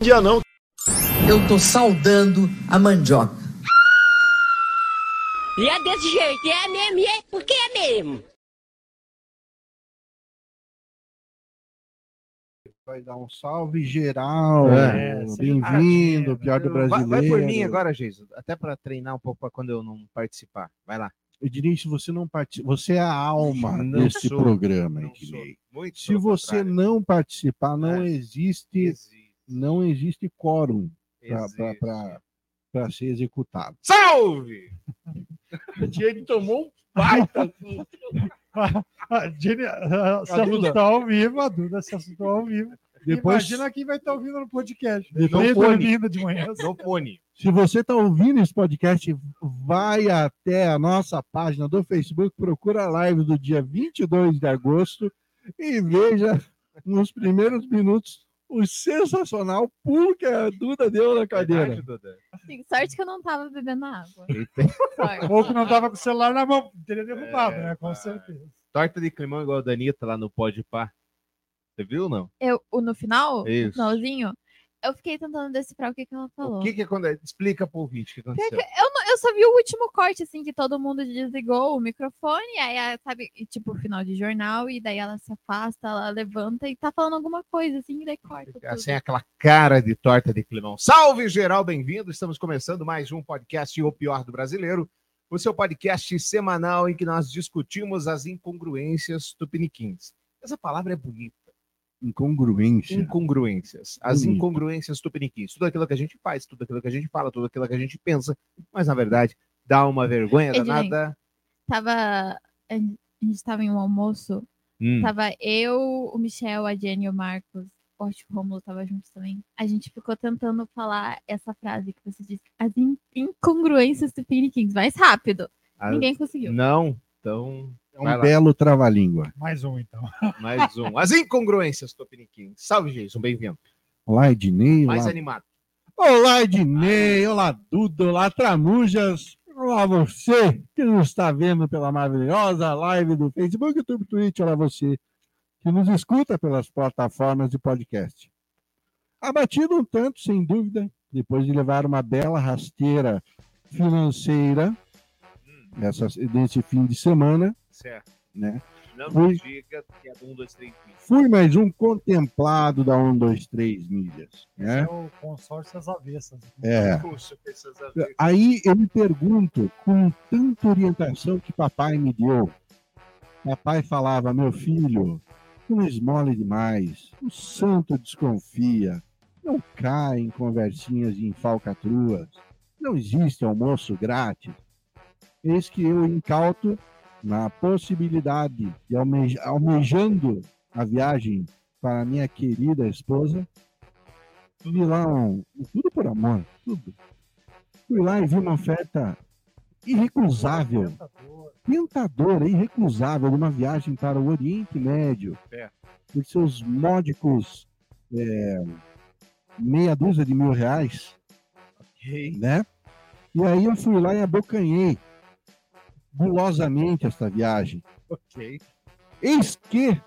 dia não. Eu tô saudando a mandioca. E é desse jeito, é mesmo, é porque é mesmo. Vai dar um salve geral. É, Bem-vindo, pior do Vai, brasileiro. vai por mim agora, Jesus. Até para treinar um pouco para quando eu não participar. Vai lá. Ednei, se você não participa, você é a alma Não desse sou, programa, não sou. Se você contrário. não participar, não É. existe, Existe, não existe quórum para ser executado. Salve! Ele tomou um baita. A Jenny se A assustou ao vivo, a Duda se assustou ao vivo. Depois, Imagina quem vai estar ouvindo no podcast. Depois Nem fone. dormindo de manhã. No fone. se você está ouvindo esse podcast, vai até a nossa página do Facebook, procura a live do dia 22 de agosto e veja nos primeiros minutos o sensacional pulo que a Duda deu na cadeira. Verdade, Duda? Sim, sorte que eu não tava bebendo água. Sorte. Ou que não tava com o celular na mão. Teria derrubado, É, né? Com vai. certeza. Torta de climão igual a Danita lá no Pode Pá. Você viu ou não? Eu, no final, Isso. no finalzinho, eu fiquei tentando decifrar o que, que ela falou. O que que acontece? Explica pro ouvinte o que aconteceu. Eu, não- eu só vi o último corte, assim, que todo mundo desligou o microfone, aí, sabe, e, tipo, final de jornal, e daí ela se afasta, ela levanta e tá falando alguma coisa, assim, e daí corta tudo. Assim, aquela cara de torta de climão. Salve, geral, bem-vindo. Estamos começando mais um podcast O Pior do Brasileiro, o seu podcast semanal em que nós discutimos as incongruências tupiniquins. Essa palavra é bonita. Incongruência. Incongruências. As Bonito. incongruências tupiniquins. Tudo aquilo que a gente faz, tudo aquilo que a gente fala, tudo aquilo que a gente pensa, mas na verdade dá uma vergonha Ednei. danada. Tava, a gente tava em um almoço, Hum. tava eu, o Michel, a Jenny e o Marcos, eu acho que o Romulo tava junto também. A gente ficou tentando falar essa frase que você disse, as in- incongruências do Piniquins, mais rápido. Ah, Ninguém conseguiu. Não, então É um Vai lá. belo trava-língua. Mais um, então. mais um. As incongruências tupiniquins. Salve, Jason, bem-vindo. Olá, Ednei. Mais Olá, animado. olá, Ednei. Olá, Duda. Olá, Tramujas. Olá, você que nos está vendo pela maravilhosa live do Facebook, YouTube, Twitch. Olá, você que nos escuta pelas plataformas de podcast. Abatido um tanto, sem dúvida, depois de levar uma bela rasteira financeira essa, nesse fim de semana, Certo. né? Não Fui. me diga que é do 1, 2, 3, 20. Fui mais um contemplado da 1, 2, 3 milhas, Esse né? é o consórcio das avessas. É. Puxa. Aí eu me pergunto, com tanta orientação que papai me deu, papai falava, meu filho, não esmole demais, o santo desconfia, não cai em conversinhas de falcatruas, não existe almoço grátis. Eis que eu incauto na possibilidade de alme- almejando a viagem para minha querida esposa, vi lá um, tudo por amor, tudo. Fui lá e vi uma oferta irrecusável, Tentador. tentadora, irrecusável, de uma viagem para o Oriente Médio, É. por seus módicos é, meia dúzia de mil reais, Ok. né? E aí eu fui lá e abocanhei gulosamente esta viagem. Ok. Eis que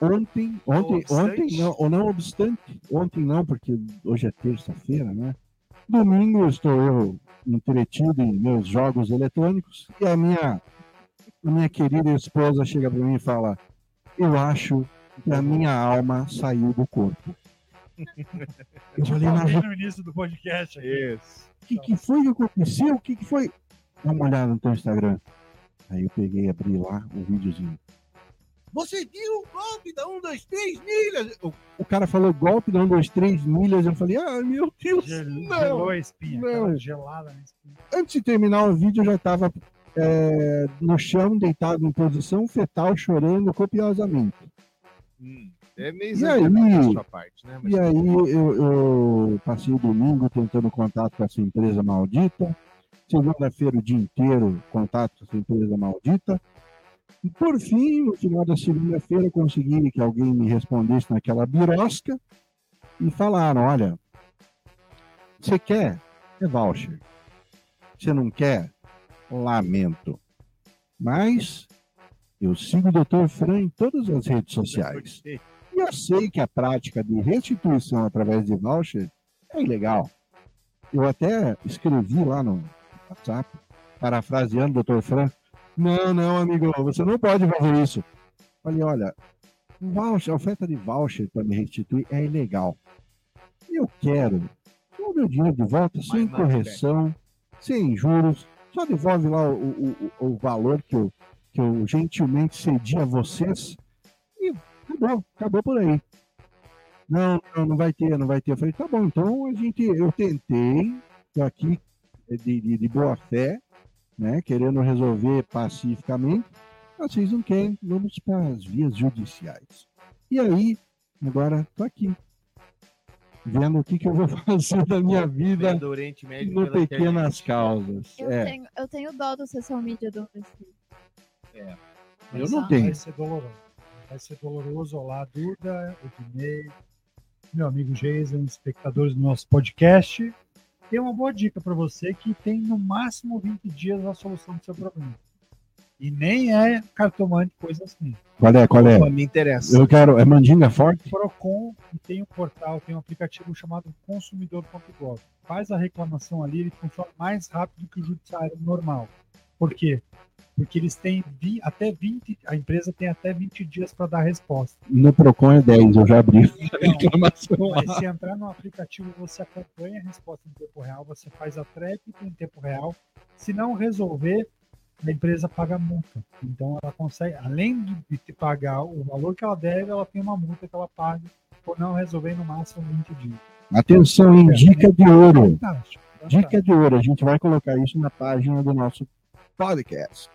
ontem, ontem, obstante. ontem não, ou não obstante, ontem não, porque hoje é terça-feira, né? Domingo estou eu entretido em meus jogos eletrônicos e a minha, a minha querida esposa chega para mim e fala: Eu acho que a minha alma saiu do corpo. Eu falei, mas no início do podcast. Isso. o que, que foi que aconteceu? O que, que foi? Dá uma olhada no teu Instagram. Aí eu peguei e abri lá um videozinho. Você viu o golpe da 1, 2, 3 milhas? O, o cara falou golpe da 1, 2, 3 milhas. Eu falei, ah, meu Deus, Gel- não. Gelou a espinha. não. gelada na espinha. Antes de terminar o vídeo, eu já estava no chão, deitado em posição fetal, chorando copiosamente. Hum. É meio E aí? exagerado da sua parte, né? Mas E aí eu, eu passei o domingo tentando contato com essa empresa maldita. Segunda-feira o dia inteiro contato com essa empresa maldita. E por fim, no final da segunda-feira, consegui que alguém me respondesse naquela birosca e falaram: olha, você quer? É voucher. Você não quer? Lamento. Mas eu sigo o Dr. Fran em todas as redes sociais. E eu sei que a prática de restituição através de voucher é ilegal. Eu até escrevi lá no WhatsApp, parafraseando o Dr. Fran. Não, não, amigo, você não pode fazer isso. Falei, olha, voucher, a oferta de voucher para me restituir é ilegal. Eu quero o meu dinheiro de volta sem mais, correção, sem juros, só devolve lá o, o, o, o valor que eu, que eu gentilmente cedi a vocês e acabou, acabou por aí. Não, não, não vai ter, não vai ter. Eu falei, tá bom, então a gente, eu tentei, tô aqui de, de, de boa fé, né, querendo resolver pacificamente, vocês não querem, vamos para as vias judiciais. E aí, agora tô aqui, vendo o que, que eu vou fazer da minha vida no Pequenas. Causas. Eu, É, tenho, eu tenho dó do social media do PC. eu não Vai tenho. ser doloroso. Vai ser doloroso. Olá, Duda, Ednei, meu amigo Jason, espectadores do nosso podcast. Tem uma boa dica para você que tem no máximo 20 dias a solução do seu problema. E nem é cartomante, coisa assim. Qual é? Qual é? Opa, me interessa. Eu quero. É mandinga forte? Procon tem um portal, tem um aplicativo chamado consumidor.gov. Faz a reclamação ali, ele funciona mais rápido que o judiciário normal. Por quê? Porque eles têm vi- até 20, a empresa tem até 20 dias para dar resposta. No Procon é 10, eu já abri. Então, se entrar no aplicativo, você acompanha a resposta em tempo real, você faz a tréplica em tempo real. Se não resolver, a empresa paga multa. Então, ela consegue, além de te pagar o valor que ela deve, ela tem uma multa que ela paga por não resolver no máximo 20 dias. Atenção, hein? Dica de ouro. Fantástico. fantástico. Dica de ouro. A gente vai colocar isso na página do nosso podcast.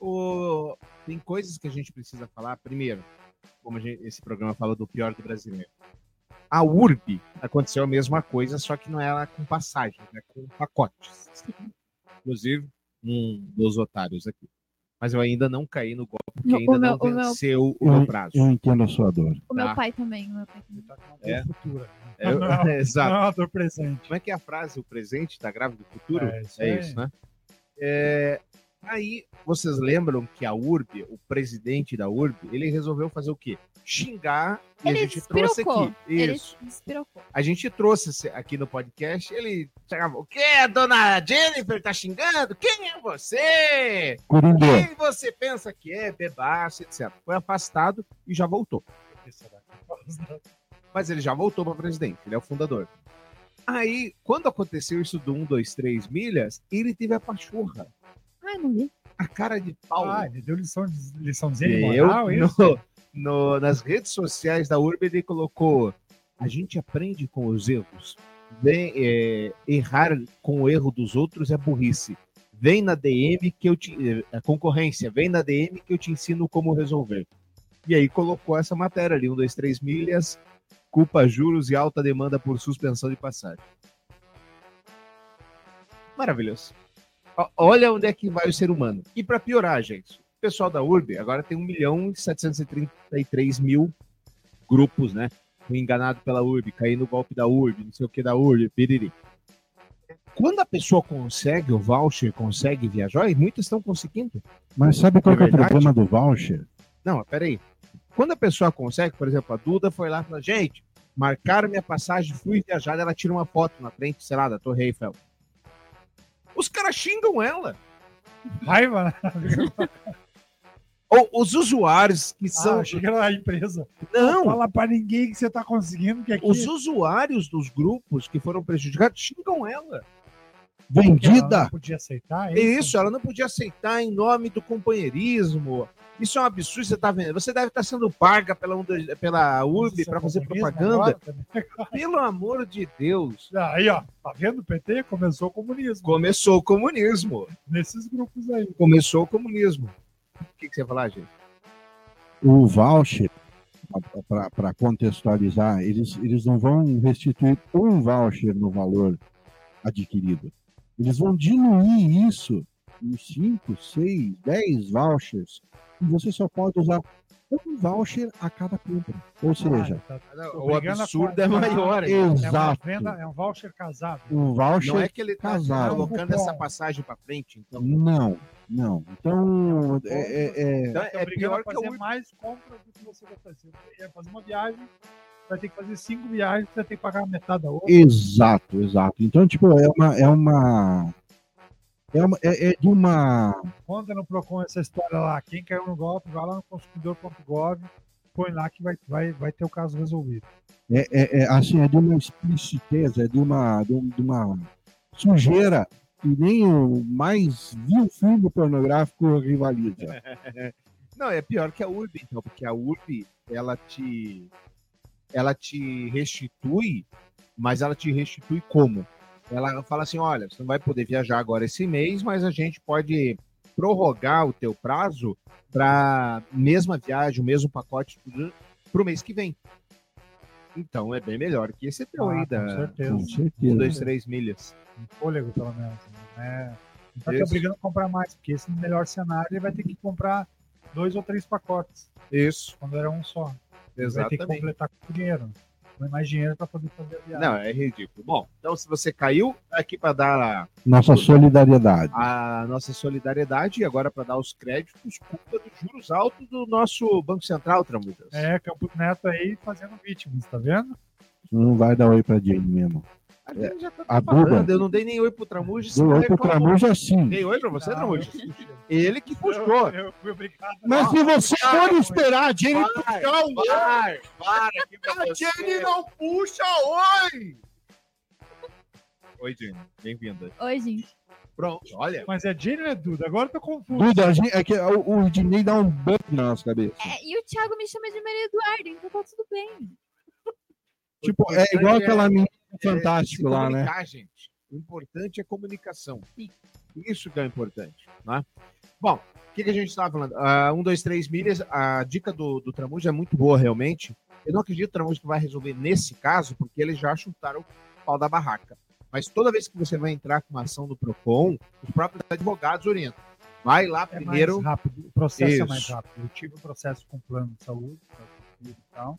O- Tem coisas que a gente precisa falar. Primeiro, como a gente- esse programa fala do pior do brasileiro. A URB aconteceu a mesma coisa, só que não era com passagem, né? com pacotes. Inclusive, um dos otários aqui. Mas eu ainda não caí no golpe, porque ainda o meu- não o meu- venceu o Eu, meu prazo. eu entendo a sua dor. O meu Tá. pai também. O meu pai também. Ele tá É. futura. Eu- Não, Exato. Não, é uma dor presente. Como é que é a frase? O presente está grávida do futuro? É isso É isso, né? É, aí, vocês lembram que a URB, o presidente da URB, ele resolveu fazer o quê? Xingar e Ele a gente trouxe aqui. Ele Isso. A gente trouxe aqui no podcast, ele chegava, o quê? A dona Jennifer tá xingando? Quem é você? Coringô. Quem você pensa que é? Bebaço, etc. Foi afastado e já voltou. Mas ele já voltou para presidente, ele é o fundador. Aí, quando aconteceu isso do 1, 2, 3 milhas, ele teve a pachorra. Ai, não vi. A cara de pau. Ah, ele deu lição de, liçãozinha de Eu, moral, é isso? no, no- nas redes sociais da Urb, ele colocou: a gente aprende com os erros. Vem, é, errar com o erro dos outros é burrice. Vem na DM que eu te. é, concorrência, vem na DM que eu te ensino como resolver. E aí colocou essa matéria ali: 1, 2, 3 milhas, culpa juros e alta demanda por suspensão de passagem. Maravilhoso. Olha onde é que vai o ser humano. E para piorar, gente, o pessoal da URB agora tem 1 milhão e 733 mil grupos, né? Fui enganado pela URB, caí no golpe da URB, não sei o que da URB, piriri. Quando a pessoa consegue o voucher, consegue viajar, e muitas estão conseguindo. Mas sabe qual É é o problema do voucher? Não, peraí. Quando a pessoa consegue, por exemplo, a Duda foi lá e falou, gente, marcaram minha passagem, fui viajar, ela tira uma foto na frente, sei lá, da Torre Eiffel. Os caras xingam ela. Raiva, né? Ou os usuários que são. Ah, chega lá a empresa. não, Fala pra ninguém que você tá conseguindo, que aqui os usuários dos grupos que foram prejudicados xingam ela. ela Vendida! não podia aceitar. É isso, ela não podia aceitar em nome do companheirismo. Isso é um absurdo, você tá vendo. Você deve estar sendo paga pela, pela Isso é para fazer propaganda. agora. Pelo amor de Deus. Aí, ó, tá vendo o PT? Começou o comunismo. Começou o comunismo. Nesses grupos aí. Começou o comunismo. O que, que você ia falar, gente? O voucher, para contextualizar, eles, eles não vão restituir um voucher no valor adquirido. Eles vão diluir isso em 5, 6, 10 vouchers. E você só pode usar um voucher a cada compra. Ou seja, Ah, tá- O Obrigando a absurdo é maior. hein? É exato. venda, é um voucher casado. Um voucher Não é que ele tá casado. colocando essa passagem para frente, então. Não. Não. Então, é, é- é- Então, Tá é obrigado pior a que a fazer Urb. mais compras do que você vai fazer. É fazer uma viagem, vai ter que fazer cinco viagens, você vai ter que pagar metade da outra. exato, exato. Então, tipo, é uma. É uma. É, uma, é, é de uma. Conta no Procon essa história lá. Quem caiu no golpe, vai lá no consumidor.gov, põe lá que vai, vai, vai ter o caso resolvido. É, é, é, assim, é de uma explicitez, é de uma, de, um- de uma sujeira que nem o mais vil filme pornográfico rivaliza. Não, é pior que a URB, então, porque a URB, ela te, ela te restitui, mas ela te restitui como? Ela fala assim, olha, você não vai poder viajar agora esse mês, mas a gente pode prorrogar o teu prazo para mesma viagem, o mesmo pacote para o mês que vem. Então é bem melhor que esse teu Ah, aí com da certeza. Um, dois, três milhas. Um fôlego, pelo menos. Né? Não tá te obrigando a comprar mais, porque esse melhor cenário ele vai ter que comprar dois ou três pacotes, Isso, quando era um só. Ele Vai ter que exatamente. completar com dinheiro. Põe mais dinheiro para poder fazer a viagem. Não, é ridículo. Bom, então se você caiu, tá aqui para dar Nossa solidariedade. a nossa solidariedade e agora para dar os créditos culpa dos juros altos do nosso Banco Central, Tramujas. É, Campo Neto aí fazendo vítimas, tá vendo? Não vai dar oi pra Jane mesmo. A gente já tá A falando, Buba. eu não dei nem oi pro Tramujas. Você oi pro reclamou. Tramuja assim. Dei oi pra você, Não, Tramujas? Ele que puxou. Eu, eu fui obrigado. Mas se você for esperar a Vai, puxar o vai, para aqui pra A. Jenny não puxa oi! Oi, Jenny. Bem-vinda. Oi, gente. Pronto, olha. Mas é Jenny ou é Duda? Agora eu tô confuso. Duda, a gente- é que o, o Dinei dá um bump na nossa cabeça. É, e o Thiago me chama de Maria Eduardo, então tá tudo bem. Tipo, é igual aquela menina é, fantástico se lá, né? gente. O importante é comunicação. Isso que é o importante. Né? Bom, o que, que a gente estava falando? Ah, um, dois, três milhas. A dica do, do Tramuja é muito boa, realmente. Eu não acredito, que vai resolver nesse caso, porque eles já chutaram o pau da barraca. Mas toda vez que você vai entrar com uma ação do PROCON, os próprios advogados orientam. Vai lá É primeiro. mais rápido, o processo Isso. é mais rápido. Eu tive o processo com plano de saúde, e tal.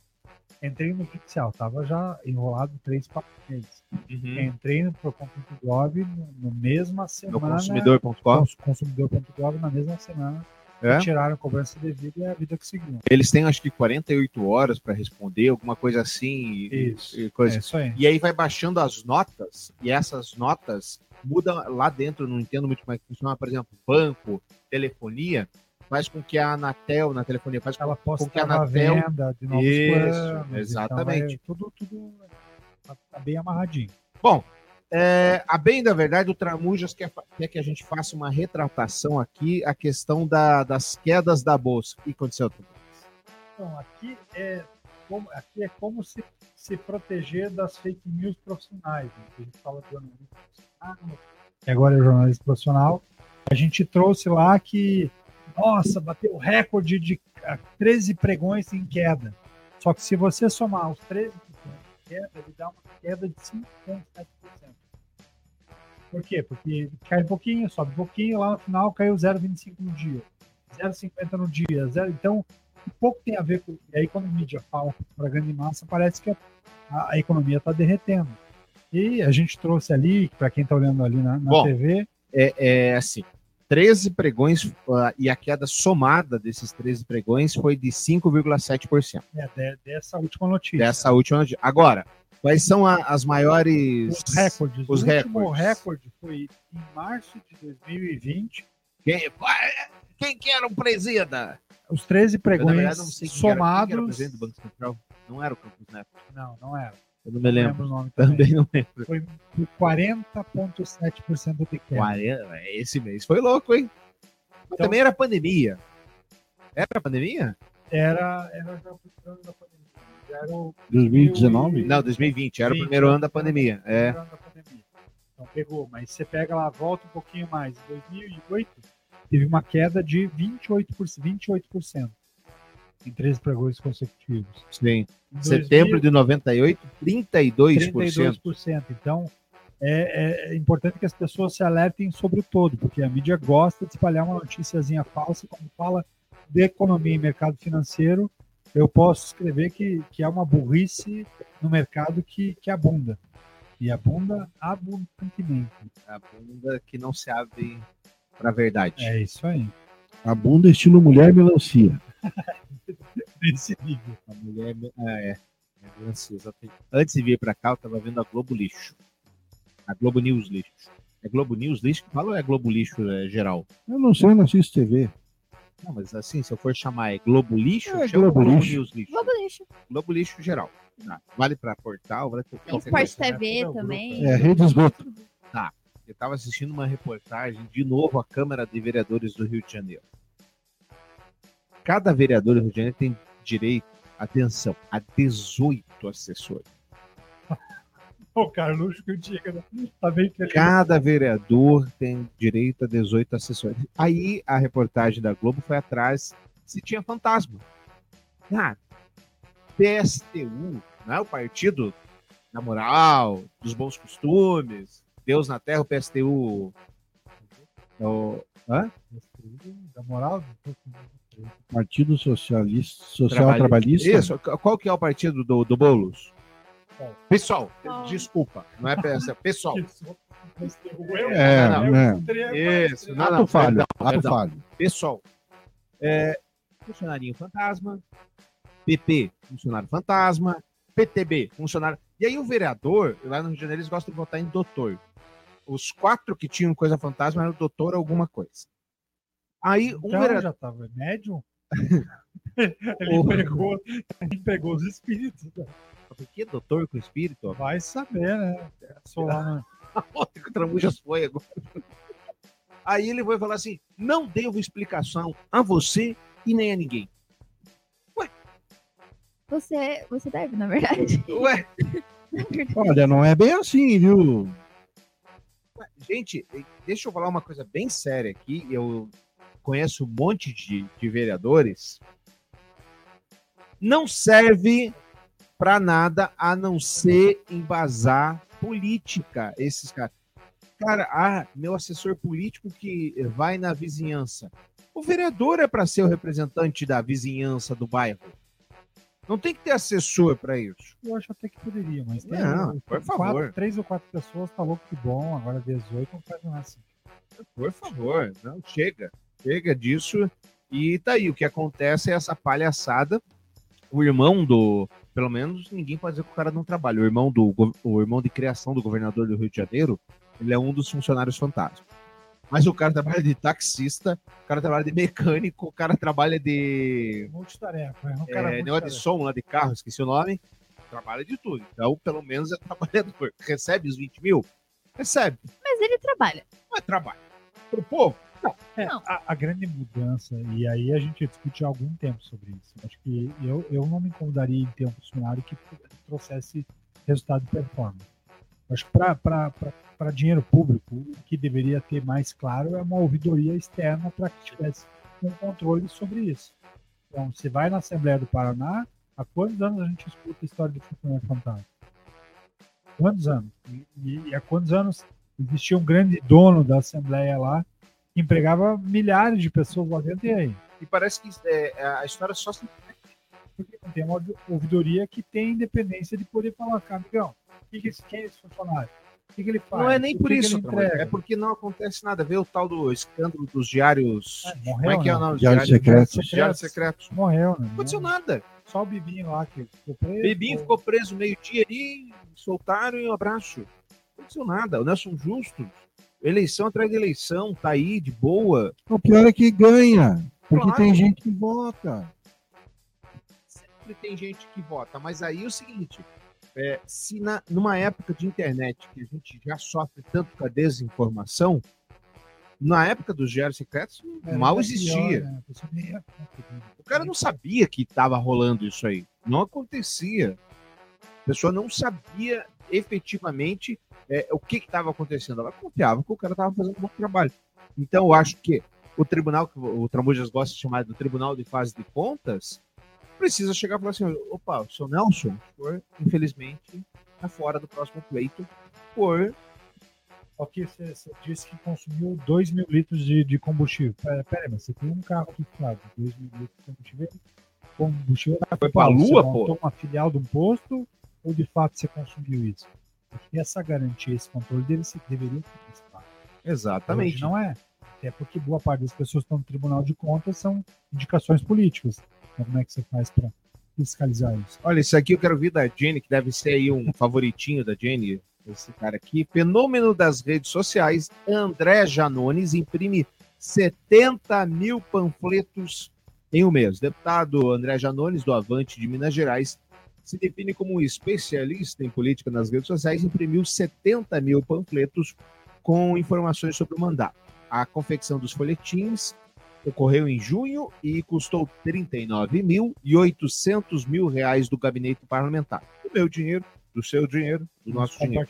Entrei no judicial, tava já enrolado três, quatro meses. Uhum. Entrei no Procon.gov no, no mesma No semana. consumidor.com. cons- Consumidor.gov na mesma semana. É? Tiraram a cobrança devida e a vida que seguiu. Eles têm acho que 48 horas para responder, alguma coisa assim. Isso. e É coisa. isso aí. E aí vai baixando as notas, e essas notas mudam lá dentro, não entendo muito como é que funciona, por exemplo, banco, telefonia, faz com que a Anatel, na telefonia, faz com Ela com que a Anatel. venda de novos Isso, planos. exatamente. Então, é tudo, tudo tá, tá bem amarradinho. Bom, é, a bem da verdade, o Tramujas quer, quer que a gente faça uma retratação aqui, a questão da- das quedas da bolsa. O que aconteceu, Tramujas? Então, aqui é como, aqui é como se, se proteger das fake news profissionais. né? A gente fala de jornalismo profissional, e agora é jornalismo profissional. A gente trouxe lá que, nossa, bateu recorde de ah, 13 pregões em queda. Só que se você somar os 13 de queda, ele dá uma queda de 5,7%. Por quê? Porque cai um pouquinho, sobe um pouquinho, lá no final caiu 0,25 no dia, 0,50 no dia. Zero, então, pouco tem a ver com. E aí, quando a mídia fala para a grande massa, parece que a, a- a economia está derretendo. E a gente trouxe ali, para quem está olhando ali na, na Bom. TV, É, é assim, 13 pregões ah, e a queda somada desses 13 pregões foi de 5,7%. é, de- dessa última notícia. Dessa última. Agora, quais são a- as maiores. Os recordes. Os o último recordes. recorde foi em março de 2020. Quem, quem que era o presida? Os 13 Eu, na pregões sei quem era, quem que era o somados. presidente do Banco Central. Não era o Campos Neto. Não, não era. Eu não me Não lembro. lembro o nome também. Também não lembro. Foi por 40,7% de queda. 40, esse mês foi louco, hein? Mas Então- também era pandemia. Era pandemia? Era, era já o ano da pandemia. Já era o 2019? Não, 2020. Era o 20, primeiro ano da pandemia. É. primeiro ano da pandemia. Então pegou, mas você pega lá, volta um pouquinho mais. Em 2008, teve uma queda de 28%, 28% em três pregões consecutivos. Sim. Em Setembro de 98, 32%. 32%. Então, é, é importante que as pessoas se alertem sobre o todo, porque a mídia gosta de espalhar uma noticiazinha falsa, quando fala de economia e mercado financeiro, eu posso escrever que, que é uma burrice no mercado que, que abunda. E abunda abundantemente. A bunda que não se abre pra verdade. É isso aí. A bunda estilo mulher melancia. Nesse nível. A mulher. Ah, é. é. Antes de vir pra cá, eu tava vendo a Globo Lixo. A Globo News Lixo. É Globo News Lixo que fala ou é Globo Lixo é, geral? Eu não sei, eu não assisto TV. Não, mas assim, se eu for chamar é Globo Lixo, É, chama Globo Globo Lixo. News Lixo. Globo lixo. Globo Lixo geral. Tá. Vale pra portal, vale pra Tem coisa. TV é grupo, também. É, rede de esgoto. Eu estava assistindo uma reportagem, de novo, a Câmara de Vereadores do Rio de Janeiro. Cada vereador do Rio de Janeiro tem direito, atenção, a 18 assessores. O Carluxo que o Diego tá bem feliz. Cada vereador tem direito a 18 assessores. Aí a reportagem da Globo foi atrás se tinha fantasma. Ah, PSTU, não é o partido da moral, dos bons costumes, Deus na terra, o PSTU. o- hã? Da moral? Partido Socialista, Social Trabalhista. Isso, qual que é o partido do, do Boulos? Pessoal, desculpa, não é PS, é pessoal. É, Não, né? Isso, não, Ato não, falho, perdão, ato perdão. falho. Pessoal, é, funcionarinho fantasma, PP, funcionário fantasma, PTB, funcionário. E aí o vereador, lá no Rio de Janeiro, eles gostam de votar em doutor. Os quatro que tinham coisa fantasma eram doutor alguma coisa. Aí um Então vereador. já tava médium? ele, pegou, ele pegou os espíritos. né? Por que doutor com espírito? Vai saber, né? Na- Ontem que o Tramujas foi agora. Aí ele vai falar assim: não devo explicação a você e nem a ninguém. Você, você deve, na verdade. Ué, Olha, não é bem assim, viu? gente, deixa eu falar uma coisa bem séria aqui. Eu conheço um monte de, de vereadores. Não serve para nada a não ser embasar política, esses caras. Cara, ah, meu assessor político que vai na vizinhança. O vereador é para ser o representante da vizinhança do bairro. Não tem que ter assessor para isso. Eu acho até que poderia, mas tem Não, o- por quatro, favor. três ou quatro pessoas, tá louco que bom, agora 18 não faz nada assim. Por favor, não chega. Chega disso. E tá aí, o que acontece é essa palhaçada. O irmão do. Pelo menos ninguém pode dizer que o cara não trabalha. O irmão do o irmão de criação do governador do Rio de Janeiro, ele é um dos funcionários fantasmas. Mas o cara trabalha de taxista, o cara trabalha de mecânico, o cara trabalha de Multitarefa, é um cara é, de som lá de carro, esqueci o nome. Trabalha de tudo. Então, pelo menos é trabalhador. Recebe os 20 mil? Recebe. Mas ele trabalha. Não é trabalho. Pro povo? É, a, a grande mudança, e aí a gente discute há algum tempo sobre isso. Acho que eu, eu não me incomodaria em ter um funcionário que trouxesse resultado de performance. Acho que para dinheiro público, o que deveria ter mais claro é uma ouvidoria externa para que tivesse um controle sobre isso. Então, você vai na Assembleia do Paraná, há quantos anos a gente escuta a história do funcionário fantasma? Quantos anos? E, e há quantos anos existia um grande dono da Assembleia lá empregava milhares de pessoas lá dentro e aí? E parece que é, a história só se Porque não tem uma ouvidoria que tem independência de poder falar, cara, amigão, o que que esse, quem é esse funcionário? O que, que ele faz? Não é nem O por que que isso, entrega? é porque não acontece nada. Vê o tal do escândalo dos diários. Ah, Como morreu, é que é o né? nome dos Diários diários? secretos. Diários secretos. Morreu, né? Não aconteceu nada. Só o Bibinho lá que ficou preso. Bebinho ficou preso meio-dia ali, soltaram e um abraço. Não aconteceu nada. O Nelson Justo, eleição atrás de eleição, tá aí de boa. O pior é que ganha, porque Claro. tem gente que vota. Sempre tem gente que vota, mas aí é o seguinte: é, se na, numa época de internet que a gente já sofre tanto com a desinformação, na época dos diários secretos Era mal existia. pior, né? Pessoa nem- O cara não sabia que estava rolando isso aí. Não acontecia. A pessoa não sabia efetivamente é, o que estava acontecendo. Ela confiava que o cara estava fazendo um bom trabalho. Então, eu acho que o tribunal, que o Tramujas gosta de chamar do Tribunal de Fase de Contas, precisa chegar e falar assim: opa, o seu Nelson, senhor, infelizmente, está fora do próximo pleito por. Ok, você, você disse que consumiu 2 mil litros de, de combustível. Pera, pera, mas você tem um carro aqui, claro, 2 mil litros de combustível. Combustível Foi pra Você lua, montou uma filial de um posto ou de fato você consumiu isso? Essa garantia, esse controle deve ser, deveria ser principal. Exatamente. Hoje não é. Até porque boa parte das pessoas que estão no Tribunal de Contas são indicações políticas. Então, como é que você faz para fiscalizar isso? Olha, isso aqui eu quero ouvir da Jenny, que deve ser aí um favoritinho da Jenny, esse cara aqui. Fenômeno das redes sociais, André Janones imprime 70 mil panfletos em um mês. Deputado André Janones, do Avante de Minas Gerais, se define como um especialista em política nas redes sociais, imprimiu 70 mil panfletos com informações sobre o mandato. A confecção dos folhetins ocorreu em junho e custou 39.800 mil reais do gabinete parlamentar. Do meu dinheiro, do seu dinheiro, do nosso dinheiro.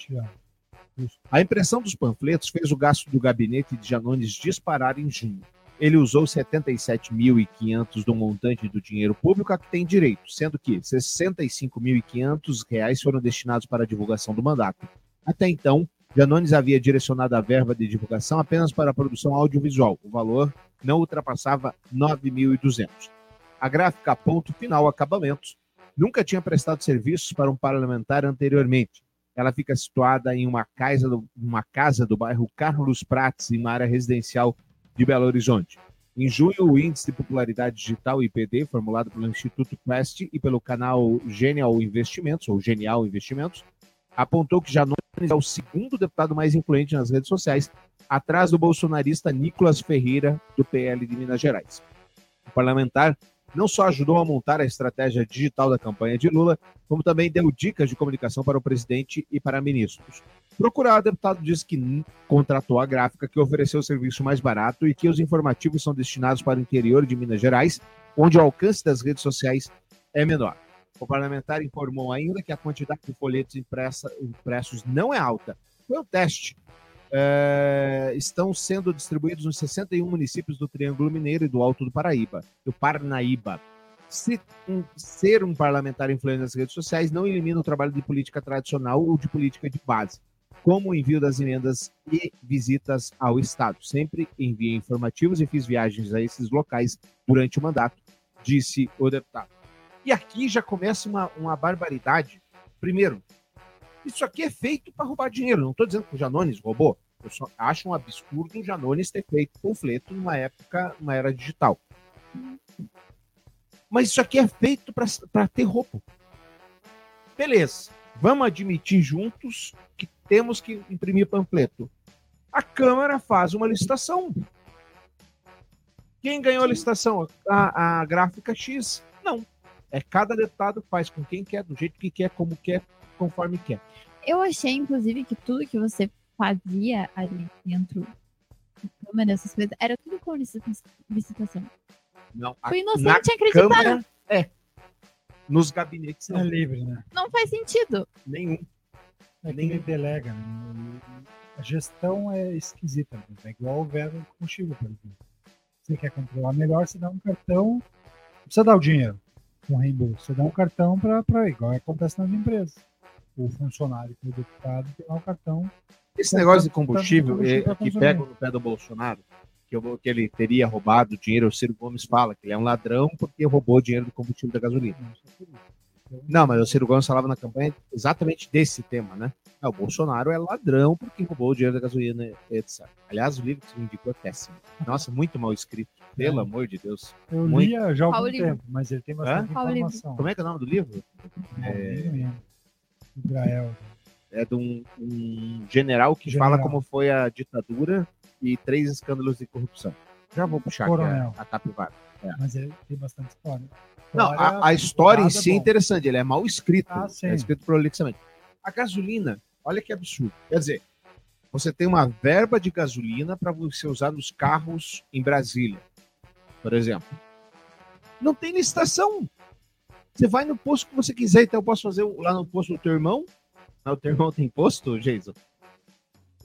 A impressão dos panfletos fez o gasto do gabinete de Janones disparar em junho. Ele usou 77.500 do montante do dinheiro público a que tem direito, sendo que 65.500 reais foram destinados para a divulgação do mandato. Até então, Janones havia direcionado a verba de divulgação apenas para a produção audiovisual. O valor não ultrapassava 9.200. A gráfica Ponto Final Acabamentos nunca tinha prestado serviços para um parlamentar anteriormente. Ela fica situada em uma casa do, uma casa do bairro Carlos Prates, em uma área residencial de Belo Horizonte. Em junho, o Índice de Popularidade Digital IPD, formulado pelo Instituto Quest e pelo canal Genial Investimentos, ou Genial Investimentos, apontou que Janones é o segundo deputado mais influente nas redes sociais, atrás do bolsonarista Nicolas Ferreira, do PL de Minas Gerais. O parlamentar não só ajudou a montar a estratégia digital da campanha de Lula, como também deu dicas de comunicação para o presidente e para ministros. Procurado, o deputado disse que contratou a gráfica, que ofereceu o serviço mais barato e que os informativos são destinados para o interior de Minas Gerais, onde o alcance das redes sociais é menor. O parlamentar informou ainda que a quantidade de folhetos impressa, impressos não é alta. Foi um teste. É, estão sendo distribuídos nos 61 municípios do Triângulo Mineiro e do Alto do Paraíba, do Parnaíba. Se, um, ser um parlamentar influente nas redes sociais não elimina o trabalho de política tradicional ou de política de base, como o envio das emendas e visitas ao Estado. Sempre enviei informativos e fiz viagens a esses locais durante o mandato, disse o deputado. E aqui já começa uma, uma barbaridade. Primeiro, isso aqui é feito para roubar dinheiro. Não estou dizendo que o Janones roubou. Eu só acho um absurdo o Janones ter feito panfleto numa época, numa era digital. Mas isso aqui é feito para ter roubo. Beleza. Vamos admitir juntos que temos que imprimir panfleto. A Câmara faz uma licitação. Quem ganhou a licitação? A, a gráfica X? Não. É cada deputado faz com quem quer, do jeito que quer, como quer, conforme quer. Eu achei, inclusive, que tudo que você fazia ali dentro da Câmara, essas coisas, era tudo com licitação. Não, a, Fui na inocente acreditar. Câmara é. Nos gabinetes É não. livre, né? Não faz sentido. Nenhum. É que Nem- ele delega. Né? A gestão é esquisita. Né? É igual o verbo do combustível, por exemplo. Você quer controlar melhor, você dá um cartão. Não precisa dar o dinheiro com reembolso. Você dá um cartão para. Igual acontece nas empresas. O funcionário que é deputado tem lá o cartão. Esse negócio de combustível combustível pra que pega no pé do Bolsonaro, que, eu- que ele teria roubado dinheiro, o Ciro Gomes fala que ele é um ladrão porque roubou o dinheiro do combustível da gasolina. Não, Não, mas o Ciro Gomes falava na campanha exatamente desse tema, né? Ah, o Bolsonaro é ladrão porque roubou o dinheiro da gasolina, etc. Aliás, o livro que você me indicou é péssimo. Nossa, muito mal escrito. Pelo É. amor de Deus. Eu Muito. lia já há Qual algum livro? tempo, mas ele tem bastante livro? informação. Como é que é o nome do livro? O Grael. É de um, um general que General. fala como foi a ditadura e três escândalos de corrupção. Já vou puxar Coronel. aqui a, a capivara. Mas ele tem bastante história. Não, História a, a história em apurada, si é interessante, ele é mal escrito. Ah, é escrito prolixamente. A gasolina, olha que absurdo. Quer dizer, você tem uma verba de gasolina para você usar nos carros em Brasília, por exemplo. Não tem licitação. Você vai no posto que você quiser, então eu posso fazer lá no posto do teu irmão. Ah, o teu irmão tem posto, Jason?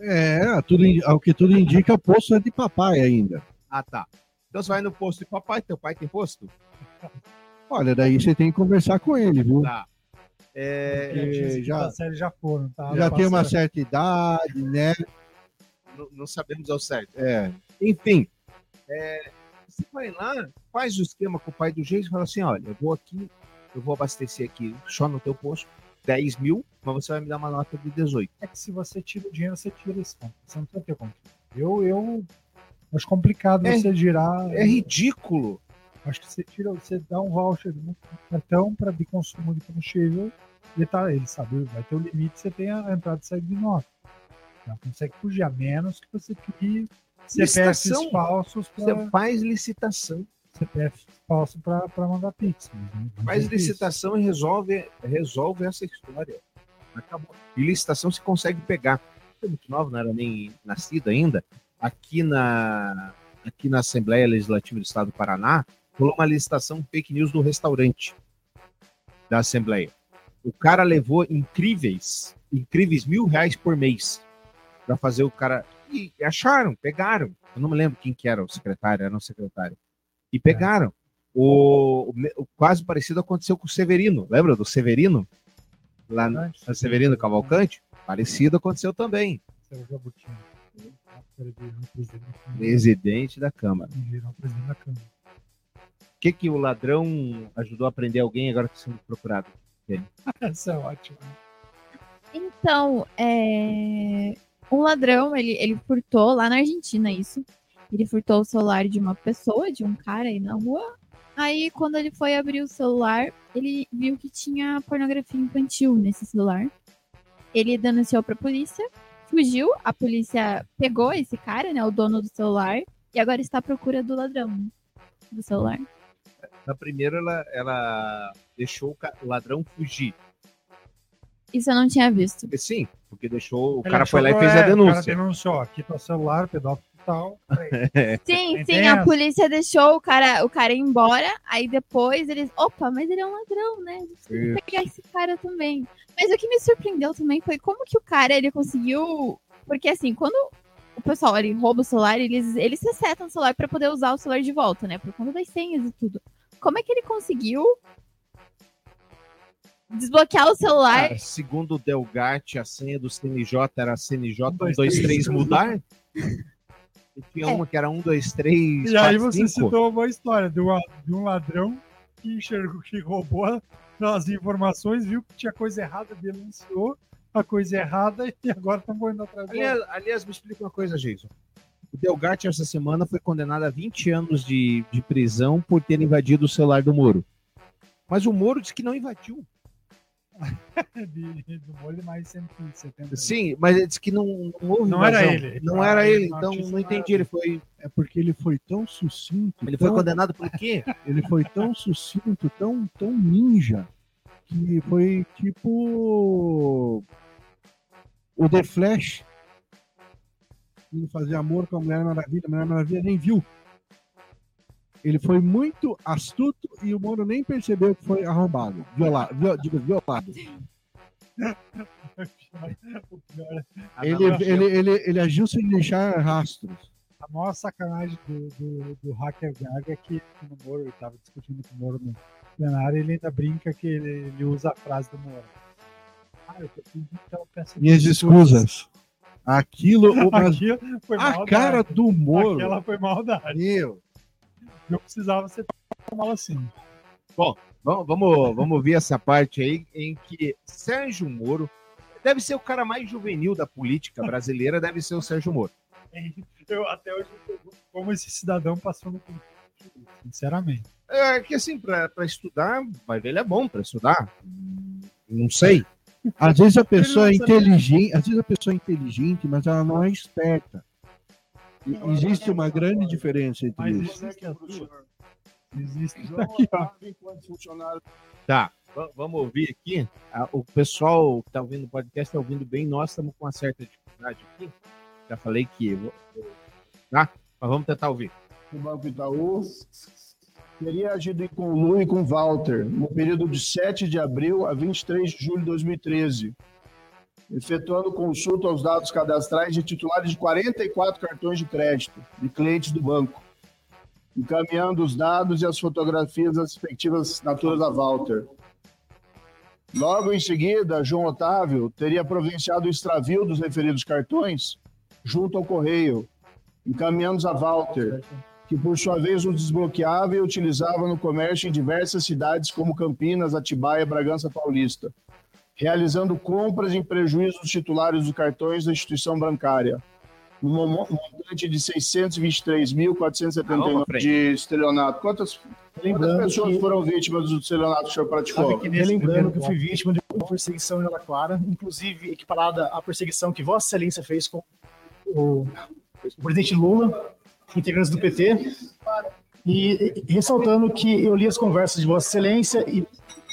É, tudo, ao que tudo indica, o poço é de papai ainda. Ah, tá. Então você vai no posto de papai, teu pai tem posto? Olha, daí você tem que conversar com ele, viu? Tá. É, já, já- série já foram, tá? Já tem uma certa idade, né? não, não sabemos ao certo. É. Enfim, é, você vai lá, faz o esquema com o pai do jeito e fala assim: olha, eu vou aqui, eu vou abastecer aqui só no teu posto 10 mil, mas você vai me dar uma nota de 18. É que se você tira o dinheiro, você tira esse conto. Você não ter controle. Eu, eu Acho complicado É- você girar. É ridículo. Acho que você tira, você dá um voucher no cartão para de consumo de combustível. Ele, tá, ele sabe, vai ter o limite, você tem a entrada e saída de nota. Não consegue fugir, a menos que você crie CPFs falsos Você para faz licitação. CPF falso para mandar Pix. não Faz licitação e resolve, resolve essa história. Acabou. E licitação se consegue pegar. Eu sou muito nova, não era nem nascida ainda. Aqui na, aqui na Assembleia Legislativa do Estado do Paraná, rolou uma licitação fake news do restaurante da Assembleia. O cara levou incríveis, incríveis mil reais por mês para fazer o cara. E acharam, pegaram. Eu não me lembro quem que era o secretário, era o secretário. E pegaram. O, o me- o quase parecido aconteceu com o Severino. Lembra do Severino? Lá no no Severino Cavalcante? Parecido aconteceu também. Seu Virou presidente da Câmara. Presidente da Câmara. Virou presidente da Câmara. O que, que o ladrão ajudou a prender alguém agora que sendo procurado? Essa é ótima. Então, é... um ladrão, ele, ele furtou lá na Argentina isso. Ele furtou o celular de uma pessoa, de um cara aí na rua. Aí, quando ele foi abrir o celular, ele viu que tinha pornografia infantil nesse celular. Ele denunciou pra polícia, fugiu. A polícia pegou esse cara, né, o dono do celular, e agora está à procura do ladrão do celular. Na primeira, ela, ela deixou o o ladrão fugir. Isso eu não tinha visto. Sim, porque deixou. O Ele cara foi lá e fez é, a O cara denúncia. denunciou, aqui tá o celular, pedófilo tal. Sim, Tem sim, a polícia deixou o cara, o cara ir embora, aí depois eles, opa, mas ele é um ladrão, né? A gente tem que pegar esse cara também. Mas o que me surpreendeu também foi como que o cara, ele conseguiu, porque assim, quando o pessoal ele rouba o celular, eles, eles resetam o celular pra poder usar o celular de volta, né? Por conta das senhas e tudo. Como é que ele conseguiu desbloquear o celular? Ah, segundo o Delgatti, a senha do CNJ era CNJ Um, dois, 123 três. mudar. E tinha É. uma que era 1, 2, 3, E aí 4, você 5. citou uma história de, uma- de um ladrão que enxergou, que roubou as informações, viu que tinha coisa errada, denunciou a coisa errada e agora estão correndo atrás Aliás, aliás, me explica uma coisa, Jason. O Delgatti, essa semana, foi condenado a 20 anos de, de prisão por ter invadido o celular do Moro. Mas o Moro disse que não invadiu. de, do molho mais 170. Sim, mas ele disse que não, não houve Não era invasão. ele. Não Ah, era ele ele, então não entendi. Ele foi, É porque ele foi tão sucinto. ele foi tão- condenado por quê? Ele foi tão sucinto, tão, tão ninja, que foi tipo o The Flash indo fazer amor com a Mulher Maravilha. A Mulher Maravilha nem viu. Ele foi muito astuto e o Moro nem percebeu que foi arrombado. Violado. Viol, digo, violado. O é Ele, ele, ele, ele agiu sem deixar rastros. A maior sacanagem do, do, do hacker Gaga é que no Moro, ele estava discutindo com o Moro no plenário, ele ainda brinca que ele, ele usa a frase do Moro. Ah, eu tô pedindo Minhas escusas. Aquilo, o- Aquilo foi a cara do Moro. Aquela foi maldade. Meu, Não precisava ser tão mal assim. Vamos, vamos, vamos ver essa parte aí em que Sérgio Moro deve ser o cara mais juvenil da política brasileira, deve ser o Sérgio Moro. Eu até hoje me pergunto como esse cidadão passou no concurso. Sinceramente. É que assim, para estudar, vai ver, ele é bom para estudar. Não sei. Às vezes a pessoa é inteligente, às vezes a pessoa é inteligente, mas ela não é esperta. Existe uma grande diferença entre Mas isso. existe Aqui, ó. Tá, va- vamos ouvir aqui. O pessoal que está ouvindo o podcast está ouvindo bem. Nós estamos com uma certa dificuldade aqui. Já falei que. Tá? Mas vamos tentar ouvir. do Banco Itaú teria agido em conluio com Walter no período de 7 de abril a 23 de julho de 2013, efetuando consulta aos dados cadastrais de titulares de 44 cartões de crédito de clientes do banco, encaminhando os dados e as fotografias das respectivas assinaturas a Walter. Logo em seguida, João Otávio teria providenciado o extravio dos referidos cartões junto ao correio, encaminhando-os a Walter, que por sua vez os desbloqueava e utilizava no comércio em diversas cidades como Campinas, Atibaia, Bragança Paulista, realizando compras em prejuízo dos titulares dos cartões da instituição bancária. um mo- montante de Vamos 623.479 à frente. de estelionato. Quantas, quantas pessoas que, foram vítimas do estelionato que o senhor praticou? Que nesse lembrando que eu fui vítima de uma perseguição em Ela Clara, inclusive equiparada à perseguição que Vossa Excelência fez com o, o presidente Lula, integrantes do PT. E, e ressaltando que eu li as conversas de Vossa Excelência e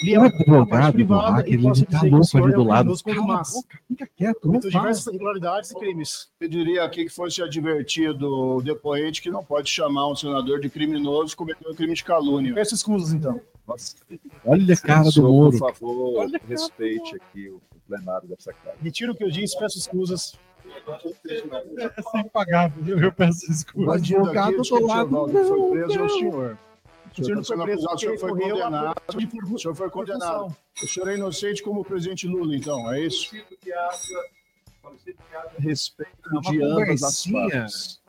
li O a advogado parte do privada e posso ele tá que o louco ali é do um lado. quanto Cala boca, fica quieto, não diversas irregularidades e crimes. pediria aqui que fosse advertido o depoente que não pode chamar um senador de criminoso e cometer um crime de calúnia. Peço escusas, então. Olha a cara do Moro. Por favor, respeite aqui o o plenário dessa casa. Retiro o que eu disse, peço escusas. É sem pagável, eu, eu peço O desculpa. bandido aqui, advogado do lado, foi preso é o não. senhor. O senhor não foi preso acusado, porque foi recorreu condenado. a de O senhor foi condenado. O senhor é inocente como o presidente Lula, então, é isso? Respeito de ambas as partes.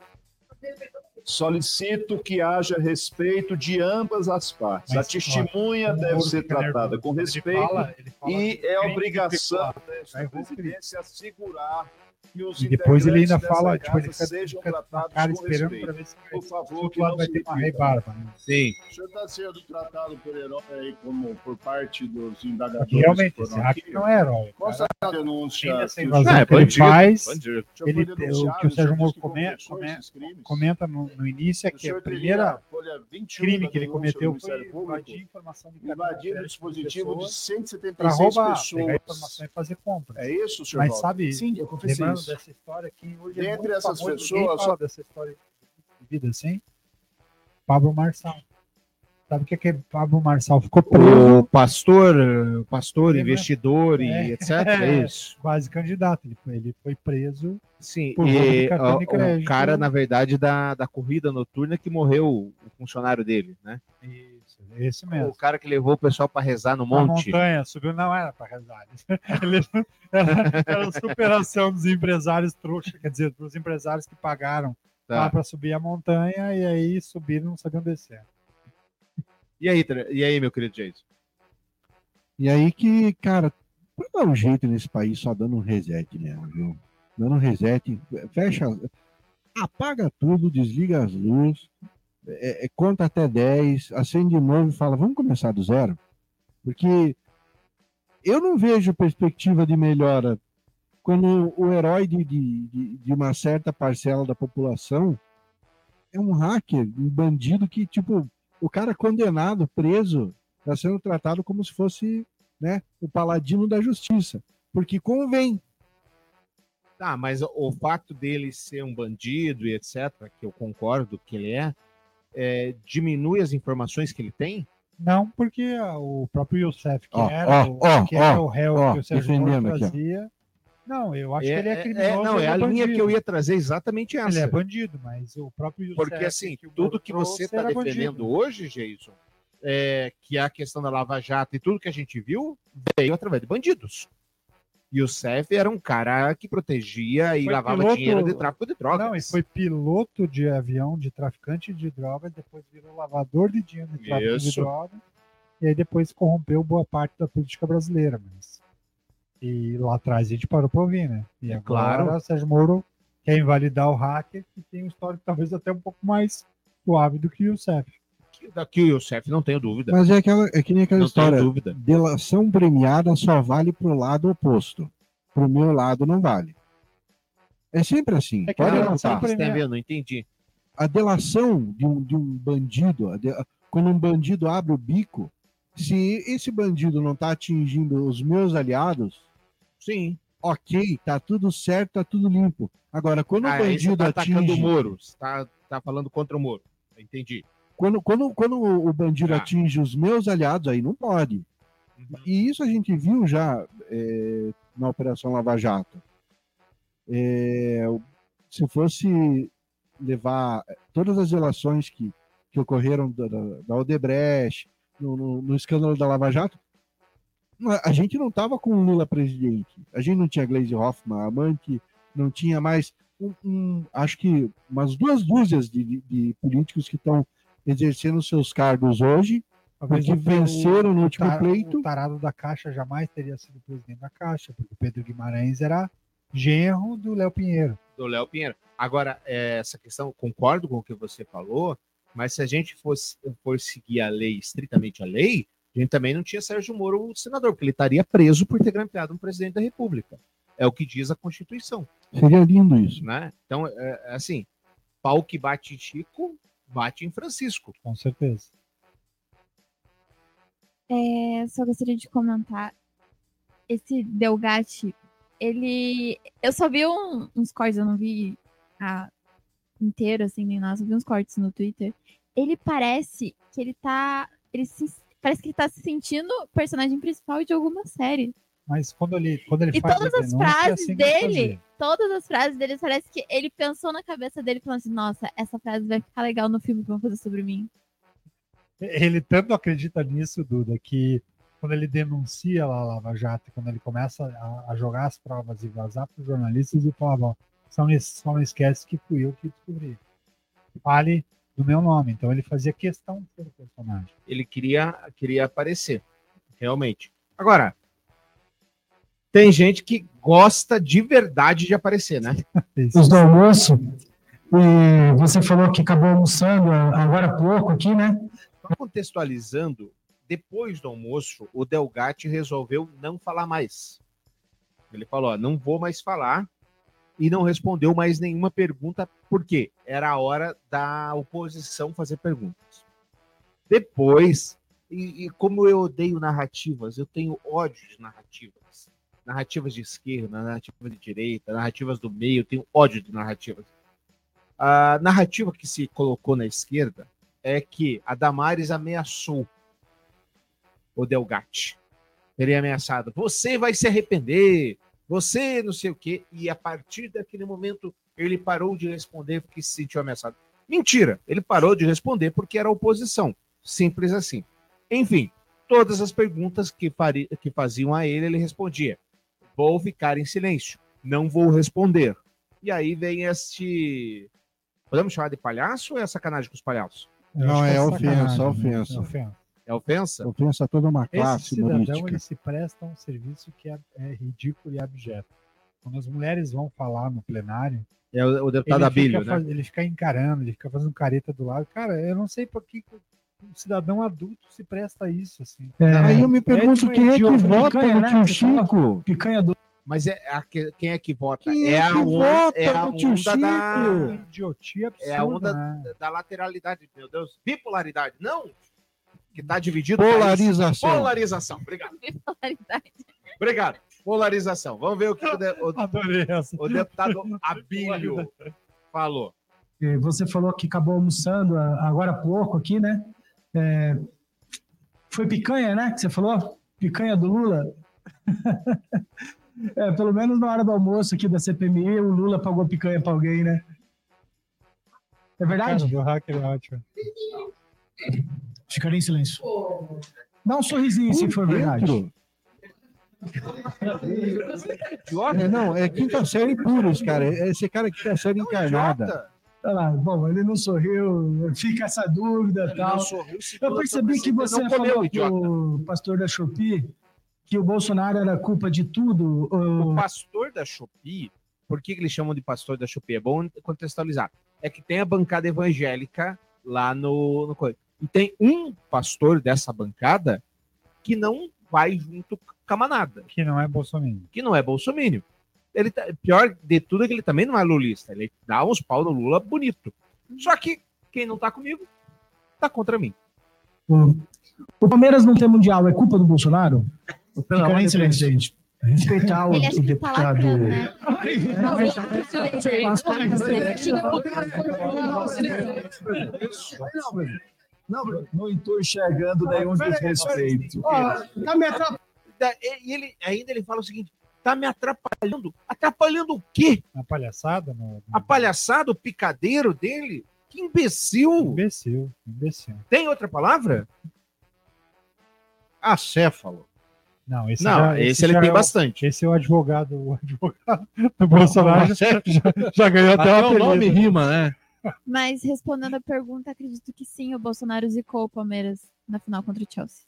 Solicito que haja respeito de ambas as partes. Mas, a testemunha ó, o deve ser tratada nervoso. com Ele respeito fala- ele fala e é obrigação Aí eu vou presidência assegurar que os E depois ele ainda fala, tipo, ele fica, fica cara esperando pra ver se Por favor, que lado não vai ter uma rebarba. Né? Sim. O senhor está sendo tratado por herói como por parte dos indagadores. Realmente, esse hacker aqui? não é herói. Qual denúncia? Ainda essa que o invasão senhor- que ele faz, bandido. ele- foi o denunciado, que o Sérgio Moro disse come- cometeu come- esses crimes? comenta no, no início é O que a primeira a folha 21 crime que ele cometeu foi Público, invadir informação de invadir o dispositivo de para 176 roubar, pessoas. pegar informação e fazer compra. É isso, senhor Mas sabe, Sim, eu confessei isso. dessa história que hoje é Dentre muito essas famoso, pessoas, fala dessa história de vida assim. Pablo Marçal. Sabe o que é que Pablo Marçal ficou preso? O pastor, o pastor, Lembra? investidor e É. etc. É isso. Quase candidato. Ele foi, ele foi preso. Sim, e o crédito. cara, na verdade, da, da corrida noturna que morreu o funcionário dele, né? Isso, esse mesmo. O cara que levou o pessoal para rezar no Na monte. montanha, subiu, não era para rezar. Ele, era, era a superação dos empresários trouxa, quer dizer, dos empresários que pagaram Tá. lá para subir a montanha e aí subiram e não sabiam descer. E aí, e aí, meu querido Jason? E aí que, cara, dar um jeito nesse país só dando um reset mesmo, viu? Dando um reset, fecha, apaga tudo, desliga as luzes, é, é, conta até 10, acende de novo e fala, vamos começar do zero? Porque eu não vejo perspectiva de melhora quando o herói de, de, de- uma certa parcela da população é um hacker, um bandido que, tipo, o cara condenado, preso, está sendo tratado como se fosse né, o paladino da justiça. Porque convém. Tá, mas o fato dele ser um bandido e etc., que eu concordo que ele é, é, diminui as informações que ele tem? Não, porque ah, o próprio Youssef, que Ó, era, ó, o, que era ó, o réu que o Sérgio Moro aqui. Não, eu acho é, que ele é é- criminoso. é- não, é a linha bandido. que eu ia trazer exatamente essa. Ele é bandido, mas o próprio Youssef. Porque assim, que tudo que você está era defendendo bandido. hoje, Jason, é, que é a questão da Lava Jato e tudo que a gente viu, veio através de bandidos. E o Cef era um cara que protegia e Foi lavava piloto- dinheiro de tráfico de drogas. Não, e foi piloto de avião de traficante de drogas, depois virou lavador de dinheiro de tráfico de Isso. drogas, e aí depois corrompeu boa parte da política brasileira. Mas... E lá atrás a gente parou para ouvir, né? E É agora claro. o Sérgio Moro quer invalidar o hacker, que tem um histórico talvez até um pouco mais suave do que o Cef. Daqui o Cef, não tenho dúvida. Mas é, aquela, é que nem aquela não história. dúvida. Delação premiada só vale pro lado oposto. Pro meu lado não vale. É sempre assim. É que Pode anotar. Você tá? Não entendi. A delação de um, de um bandido, de- quando um bandido abre o bico, se esse bandido não está atingindo os meus aliados, Sim. ok, tá tudo certo, tá tudo limpo. Agora, quando Ah, o bandido tá atacando o atinge. Moro. Você tá, tá falando contra o Moro. Entendi. Quando, quando, quando o bandido Ah. atinge os meus aliados, aí não pode. Uhum. E isso a gente viu já é, na Operação Lava Jato. É, se fosse levar todas as relações que, que ocorreram da, da, Odebrecht, no, no- no escândalo da Lava Jato, a gente não estava com o Lula presidente. A gente não tinha Gleisi Hoffmann amante, não tinha mais, um- um- acho que umas duas dúzias de, de- de políticos que estão exercendo seus cargos hoje, Talvez porque o- venceram no o último tar- pleito. O tarado da Caixa jamais teria sido presidente da Caixa, porque o Pedro Guimarães era genro do Léo Pinheiro. do Léo Pinheiro. Agora, é, essa questão, concordo com o que você falou, mas se a gente fosse for seguir a lei, estritamente a lei, a gente também não tinha Sérgio Moro o senador, porque ele estaria preso por ter grampeado um presidente da República. É o que diz a Constituição, Seria lindo isso. né? Então, é, é assim, pau que bate Chico, bate em Francisco. Com certeza. É, só gostaria de comentar. Esse Delgatti, ele. Eu só vi um- uns cortes, eu não vi a inteiro, assim, nem nada, só vi uns cortes no Twitter. Ele parece que ele tá. Ele se- parece que ele tá se sentindo personagem principal de alguma série. Mas quando ele, quando ele E faz todas a as é frases assim ele dele. Todas as frases dele, parece que ele pensou na cabeça dele, falando assim: nossa, essa frase vai ficar legal no filme que vão fazer sobre mim. Ele tanto acredita nisso, Duda, que quando ele denuncia lá a Lava Jato, quando ele começa a, a jogar as provas e vazar para os jornalistas e falava, só não, só não esquece que fui eu que descobri. Fale do meu nome. Então ele fazia questão de ser o personagem. Ele queria, queria aparecer, realmente. Agora, tem gente que gosta de verdade de aparecer, né? Os do almoço. E você falou que acabou almoçando agora há pouco aqui, né? Só contextualizando, depois do almoço, o Delgatti resolveu não falar mais. Ele falou: ó, não vou mais falar e não respondeu mais nenhuma pergunta, porque era a hora da oposição fazer perguntas. Depois, e, e como eu odeio narrativas, eu tenho ódio de narrativas. Narrativas de esquerda, narrativas de direita, narrativas do meio, tenho ódio de narrativas. A narrativa que se colocou na esquerda é que a Damares ameaçou o Delgatti. Teria ameaçado. Você vai se arrepender. Você não sei o quê. E a partir daquele momento ele parou de responder porque se sentiu ameaçado. Mentira. Ele parou de responder porque era oposição. Simples assim. Enfim, todas as perguntas que faziam a ele, ele respondia: Vou ficar em silêncio. Não vou responder. E aí vem este. Podemos chamar de palhaço ou é sacanagem com os palhaços? Não, que é ofensa, sacanagem, né? ofensa. É ofensa. É ofensa? Ofensa a toda uma Esse classe cidadão humorística. ele se presta a um serviço que é, é ridículo e abjeto. Quando as mulheres vão falar no plenário, É o, o deputado ele, Abílio, fica, né? faz- ele fica encarando, ele fica fazendo careta do lado. Cara, eu não sei por que um cidadão adulto se presta a isso. Assim. Aí eu me pergunto É, quem é que vota picanha, no né? tio Chico. Picanha do. Mas é a que- quem é que vota? Quem é, é a que onda, vota é a no tio onda da, Uma idiotia absurda. é a onda né? da lateralidade, meu Deus. Bipolaridade, não. Que tá dividido. Polarização. Polarização. Obrigado. Bipolaridade. Obrigado. Polarização. Vamos ver o que o, de- o- o deputado Abílio falou. Você falou que acabou almoçando a- agora há pouco aqui, né? É, Foi picanha, né? Que você falou? Picanha do Lula? É, pelo menos na hora do almoço aqui da CPMI, o Lula pagou picanha pra alguém, né? É Cara, verdade? do hacker é ótimo. Ficaria em silêncio. Dá um sorrisinho se for verdade. Dentro. É, não, é quinta série puros, cara. É esse cara que tá série encarnada. Olha lá, bom, ele não sorriu, fica essa dúvida e ele tal. não sorriu, Eu percebi que você não comeu, falou pro pastor da Shopee que o Bolsonaro era culpa de tudo. O o- pastor da Shopee, por que eles chamam de pastor da Shopee? É bom contextualizar. É que tem a bancada evangélica lá no, no. E tem um pastor dessa bancada que não vai junto com a manada, Que não é Bolsonaro. que não é bolsomínio. Ele tá- pior de tudo é que ele também não é lulista. Ele dá uns pau no Lula bonito. Só que quem não tá comigo, tá contra mim. o, o Palmeiras não ter mundial é culpa do Bolsonaro? Fica amor em de silêncio, gente. Respeitar o, Ele acha o tá deputado. né? Não, não estou enxergando nenhum desrespeito. Tá me atrapalhando. Da- E ele, ainda ele fala o seguinte: tá me atrapalhando. Atrapalhando o quê? A palhaçada? No, no... A palhaçada, o picadeiro dele? Que imbecil! Imbecil, imbecil. Tem outra palavra? Acéfalo. Não, esse, Não, já- esse, ele já tem é o- bastante. Esse é o advogado, o advogado do Bolsonaro já, já- já ganhou até, Até o nome rima, né? Mas respondendo a pergunta, acredito que sim, o Bolsonaro zicou o Palmeiras na final contra o Chelsea.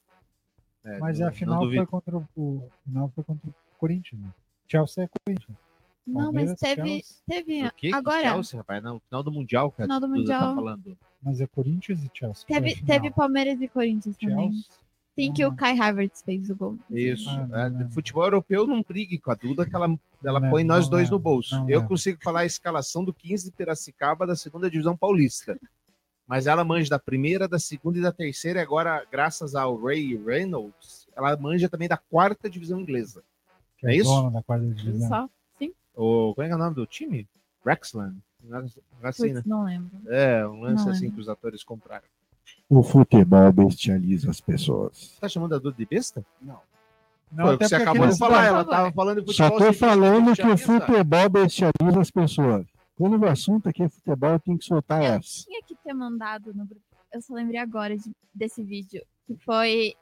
É, Mas não- a não final foi contra o, o final foi contra o Corinthians. Né? Chelsea é Corinthians. Não, mas Palmeiras, teve. Chelsea. Teve. O quê? Que Agora. Chelsea, rapaz, no final do Mundial, cara. Final do Duda Mundial. Tá falando. Mas é Corinthians e Chelsea. Teve, teve Palmeiras e Corinthians também. Chelsea. Sim, que o Ah. Kai Havertz fez o gol. Isso. Ah, não É, futebol europeu não brigue com a Duda, que ela, ela Não põe lembro, nós não dois no lembro, bolso. não Eu lembro. consigo falar a escalação do 15 de Piracicaba da segunda divisão paulista. Mas ela manja da primeira, da segunda e da terceira, e agora, graças ao Ray Reynolds, ela manja também da quarta divisão inglesa. Que É isso? dono da quarta divisão. Só. Sim. O, como é que é o nome do time? Rexland. Assim, né? Não lembro. É, um lance Não assim lembro. que os atores compraram. O futebol bestializa as pessoas. Você tá chamando a Duda de besta? Não, Foi o que até você acabou de falar, ela tava falando de Só tô falando que o futebol bestializa as pessoas. Quando o assunto aqui é futebol, tem que soltar Eu essa. tinha que ter mandado no grupo. Eu só lembrei agora de- desse vídeo. Que foi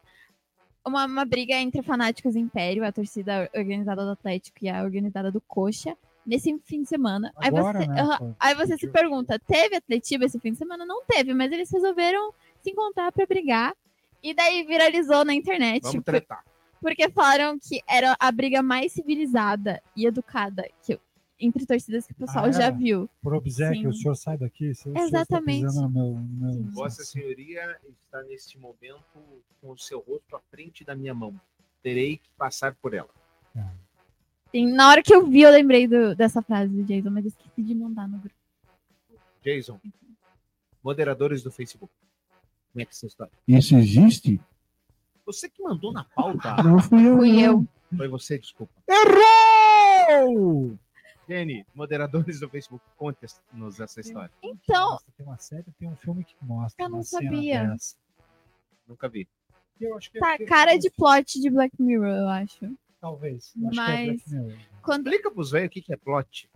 uma, uma briga entre fanáticos Império, a torcida organizada do Atlético e a organizada do Coxa, nesse fim de semana. Agora, aí você, né, aí você se pergunta: teve Atletiba esse fim de semana? Não teve, mas eles resolveram se encontrar pra brigar. E daí viralizou na internet. Vamos por- tretar. porque falaram que era a briga mais civilizada e educada que, entre torcidas que o pessoal Ah, já é? viu. Por obséquio, Sim. o senhor sai daqui. O senhor está Exatamente. no meu, meu- Vossa Senhoria está neste momento com o seu rosto à frente da minha mão. Terei que passar por ela. Sim, na hora que eu vi, eu lembrei do- dessa frase do Jason, mas esqueci de mandar no grupo. Jason, moderadores do Facebook. Como é que você está? Isso existe? Você que mandou na pauta. Não fui eu. Fui eu. Foi você, desculpa. Errou! Jenny, moderadores do Facebook, conte-nos essa história. Então, Nossa, tem uma série, tem um filme que mostra. Eu não uma cena sabia. dessa. Nunca vi. Eu acho que é- tá que- cara de plot de Black Mirror, eu acho. Talvez. Eu acho que é Mas- Black Mirror. Quando Explica pros velhos o que que é plot.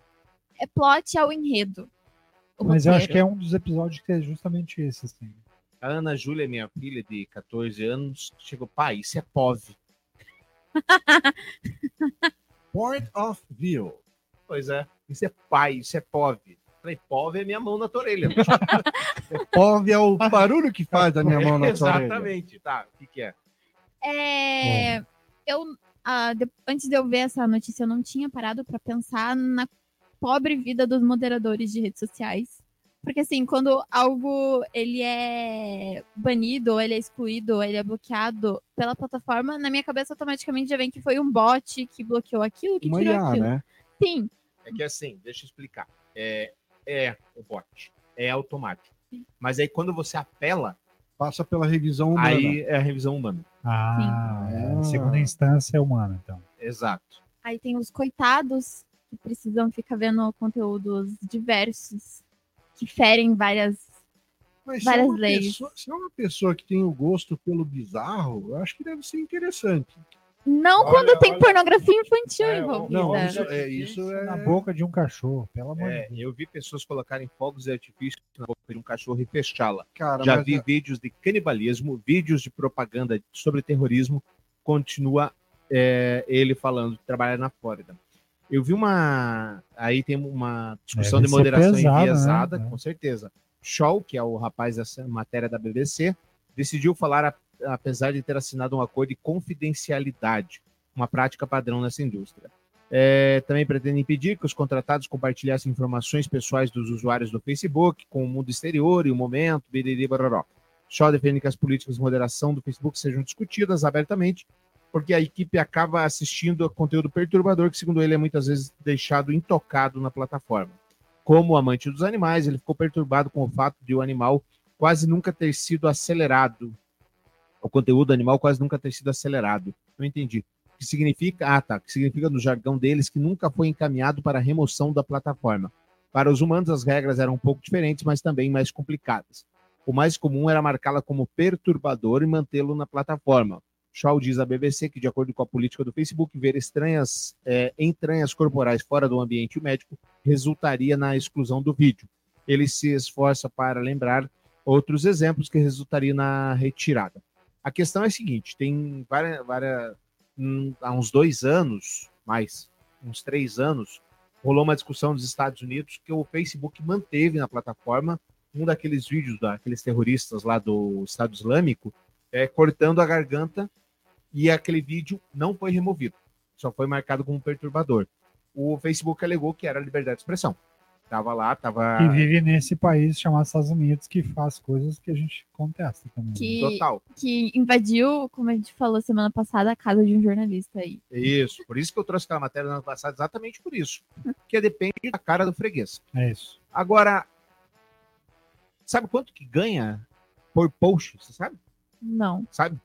é plot, é o enredo. O Mas eu acho roteiro. que é um dos episódios que é justamente esse, assim. A Ana Júlia, minha filha de 14 anos, chegou, pai, isso é POV. Point of view. Pois é, isso é pai, isso é POV. Falei, POV é minha mão na tua orelha. POV é o barulho que faz da minha mão na orelha. Exatamente. Tá, o que que é? É, eu ah, de- antes de eu ver essa notícia, eu não tinha parado pra pensar na pobre vida dos moderadores de redes sociais. Porque assim, quando algo ele é banido, ou ele é excluído, ou ele é bloqueado pela plataforma, na minha cabeça automaticamente já vem que foi um bot que bloqueou aquilo, que Uma tirou IA, aquilo. né? Sim, É que assim, deixa eu explicar. É, é o bot, é automático. Mas aí quando você apela, Passa pela revisão humana. aí é a revisão humana. Ah, é. Segunda instância é humana, então. Exato. aí tem os coitados que precisam ficar vendo conteúdos diversos que ferem várias Mas se várias é uma leis. Pessoa, se é uma pessoa que tem o gosto pelo bizarro, eu acho que deve ser interessante. Não Olha, quando tem olha. pornografia infantil É, envolvida. Não, isso é, isso é... Na boca de um cachorro, pelo amor É, de Deus. eu vi pessoas colocarem fogos de artifício na boca de um cachorro e fechá-la. Cara, Já vi é- vídeos de canibalismo, vídeos de propaganda sobre terrorismo. Continua é, ele falando que trabalha na Flórida. Eu vi uma. Aí tem uma discussão de moderação pesado, enviesada, né? com certeza. Shaw, que é o rapaz dessa matéria da BBC, decidiu falar, a- apesar de ter assinado um acordo de confidencialidade, uma prática padrão nessa indústria. É, também pretende impedir que os contratados compartilhassem informações pessoais dos usuários do Facebook com o mundo exterior e o momento, biriri, baroró. Shaw defende que as políticas de moderação do Facebook sejam discutidas abertamente, porque a equipe acaba assistindo a conteúdo perturbador que, segundo ele, é muitas vezes deixado intocado na plataforma. Como amante dos animais, ele ficou perturbado com o fato de o animal quase nunca ter sido acelerado. O conteúdo animal quase nunca ter sido acelerado. Não entendi. O que significa? Ah, tá. O que significa no jargão deles que nunca foi encaminhado para a remoção da plataforma. Para os humanos, as regras eram um pouco diferentes, mas também mais complicadas. O mais comum era marcá-la como perturbador e mantê-lo na plataforma. Shaw diz à BBC que, de acordo com a política do Facebook, ver estranhas é, entranhas corporais fora do ambiente médico resultaria na exclusão do vídeo. Ele se esforça para lembrar outros exemplos que resultariam na retirada. A questão é a seguinte: tem várias, várias hum, há uns dois anos, mais uns três anos, rolou uma discussão nos Estados Unidos que o Facebook manteve na plataforma um daqueles vídeos daqueles terroristas lá do Estado Islâmico é, cortando a garganta e aquele vídeo não foi removido, só foi marcado como perturbador. o Facebook alegou que era liberdade de expressão. Tava lá, tava Que vive nesse país chamado Estados Unidos, que faz coisas que a gente contesta também. Que, total. que invadiu, como a gente falou semana passada, a casa de um jornalista aí. Isso, por isso que eu trouxe aquela matéria no ano passado, exatamente por isso. Porque depende da cara do freguês. É isso. Agora, sabe quanto que ganha por post? Você sabe? Não. Sabe?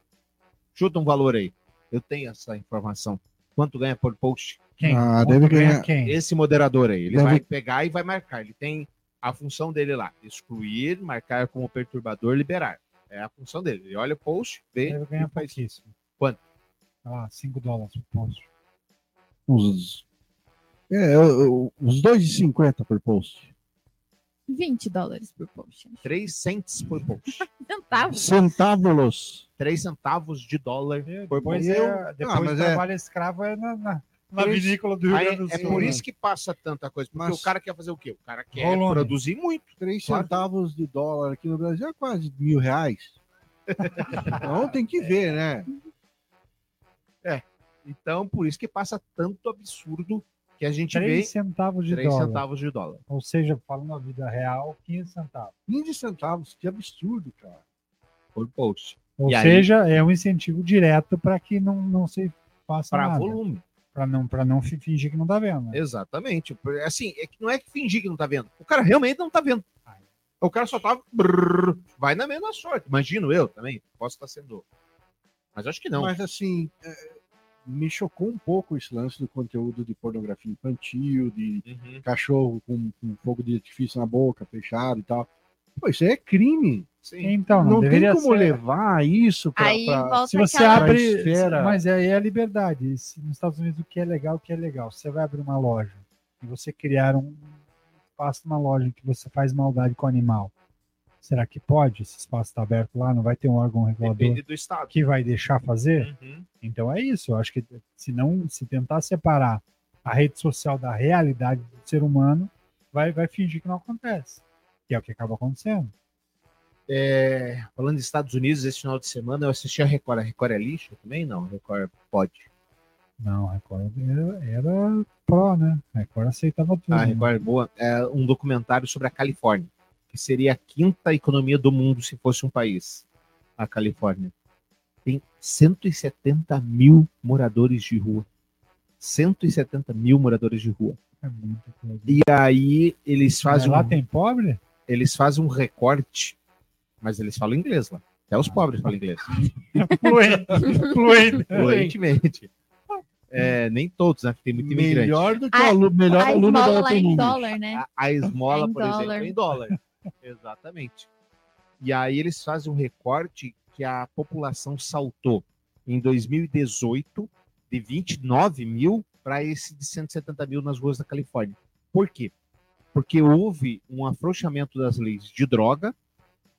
Chuta um valor aí. Eu tenho essa informação. Quanto ganha por post? Quem? Ah, deve ganha ganhar- quem? Esse moderador aí. Ele Deve- vai pegar e vai marcar. Ele tem a função dele lá: excluir, marcar como perturbador, liberar. É a função dele. Ele olha o post, vê Deve ganhar faz. pouquíssimo. Quanto? Sei lá, 5 dólares por post. Uns, é, uns 2,50 por post. 20 dólares por post. 3 cents por post. Centavos. Centavos. 3 centavos de dólar por Depois, post. é, depois Ah, mas o é- trabalho escravo é na, na, na vinícola do Rio Aí, Grande do é Sul. por né? isso que passa tanta coisa. Porque Mas- o cara quer fazer o quê? O cara quer Rolando. produzir muito. 3 Claro. centavos de dólar aqui no Brasil é quase mil reais. Então tem que ver, né? Então, por isso que passa tanto absurdo que a gente 3 vê centavos de 3 dólar. centavos de dólar. Ou seja, falando a vida real, 15 centavos. 15 centavos, que absurdo, cara. por post. Ou E aí- seja, é um incentivo direto para que não, não se faça Para nada. volume. Para não, pra não fi- fingir que não tá vendo. né? Exatamente. Assim, é que não é que fingir que não tá vendo. O cara realmente não tá vendo. O cara só tá. brrr, vai na mesma sorte. Imagino eu também. Posso estar sendo. Mas acho que não. Mas assim, é, me chocou um pouco esse lance do conteúdo de pornografia infantil, de Uhum. cachorro com, com fogo de artifício na boca, fechado e tal. Pô, isso aí é crime. Sim. Então, não, Não, tem como ser. levar isso volta Se você abre. esfera. Mas aí é a liberdade. Se nos Estados Unidos o que é legal, o que é legal. Você vai abrir uma loja e você criar um espaço numa loja em que você faz maldade com o animal. Será que pode? Esse espaço está aberto lá, não vai ter um órgão regulador Depende do estado. que vai deixar fazer? Uhum. Então é isso. Eu acho que se não se tentar separar a rede social da realidade do ser humano, vai, vai fingir que não acontece. Que é o que acaba acontecendo. É, falando dos Estados Unidos, esse final de semana eu assisti a Record. A Record é lixo também? Não, a Record pode. Não, a Record era, era pró, né? A Record aceitava tudo. A né? Record é boa. É um documentário sobre a Califórnia, que seria a quinta economia do mundo se fosse um país. A Califórnia. Tem 170 mil moradores de rua. 170 mil moradores de rua. É. E aí eles Mas fazem, lá um, tem pobre? Eles fazem um recorte, mas eles falam inglês lá. Até os pobres falam inglês. Fluente. Fluente. Fluentemente. É, nem todos, né? Tem muito imigrante. melhor do que A- o alu- melhor A aluno da lá em dólar, né? A, a esmola, É em por exemplo, dólar. é em dólar. Exatamente. E aí eles fazem um recorte que a população saltou em 2018 de 29 mil para esse de 170 mil nas ruas da Califórnia. Por quê? Porque houve um afrouxamento das leis de droga,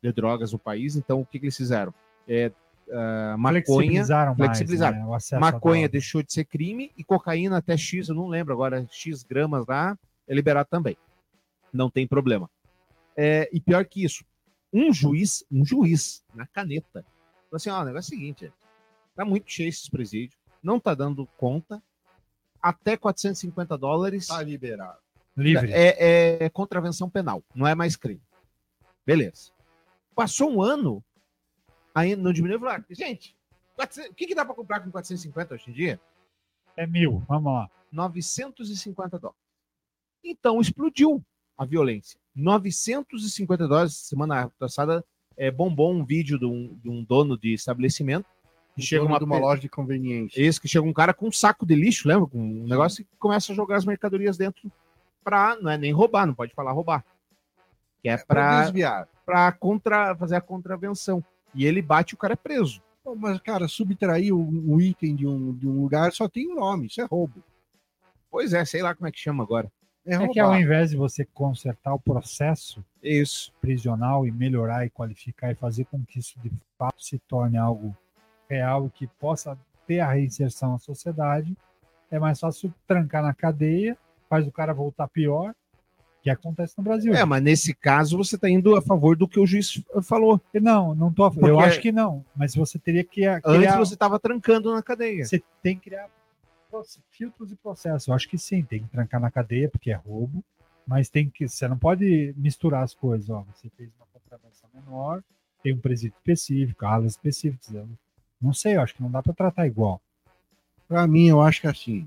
de drogas no país. Então, o que, que eles fizeram? É, ah, maconha, Flexibilizaram mais, flexibilizaram. né, acesso à maconha deixou de ser crime e cocaína até X, eu não lembro agora, X gramas lá, é liberado também. Não tem problema. É, e pior que isso, um juiz, um juiz, na caneta, falou assim: ó, o negócio é o seguinte, tá muito cheio esses presídios, não tá dando conta, até 450 dólares Tá liberado. Livre. é, é contravenção penal, não é mais crime. Beleza. Passou um ano, ainda não diminuiu, falou, ah, gente, 400 o que, que dá para comprar com 450 hoje em dia? É mil. Vamos lá. 950 dólares. Então explodiu a violência. 950 dólares. Semana passada é, bombou um vídeo de um, de um dono de estabelecimento. Que chega uma, de uma loja de conveniência. Esse que chega um cara com um saco de lixo, lembra? Com um negócio que começa a jogar as mercadorias dentro para não é nem roubar, não pode falar roubar. Que é Pra para desviar. para contra fazer a contravenção. E ele bate e o cara é preso. Pô, Mas, cara, subtrair um, um item de um, de um lugar só tem um nome, isso é roubo. Pois é, sei lá como é que chama agora. É, É que ao invés de você consertar o processo Isso. prisional e melhorar e qualificar e fazer com que isso de fato se torne algo real e que possa ter a reinserção à sociedade, é mais fácil trancar na cadeia, faz o cara voltar pior, que acontece no Brasil. É, mas nesse caso você está indo a favor do que o juiz falou. Não, não tô. Porque- Eu acho que não. Mas você teria que criar. Antes você estava trancando na cadeia. Você tem que criar filtros e processos. Eu acho que sim, tem que trancar na cadeia, porque é roubo, mas tem que. Você não pode misturar as coisas. Ó, você fez uma contravenção menor, tem um presídio específico, alas específicas. Não sei, eu acho que não dá para tratar igual. Pra mim, eu acho que assim,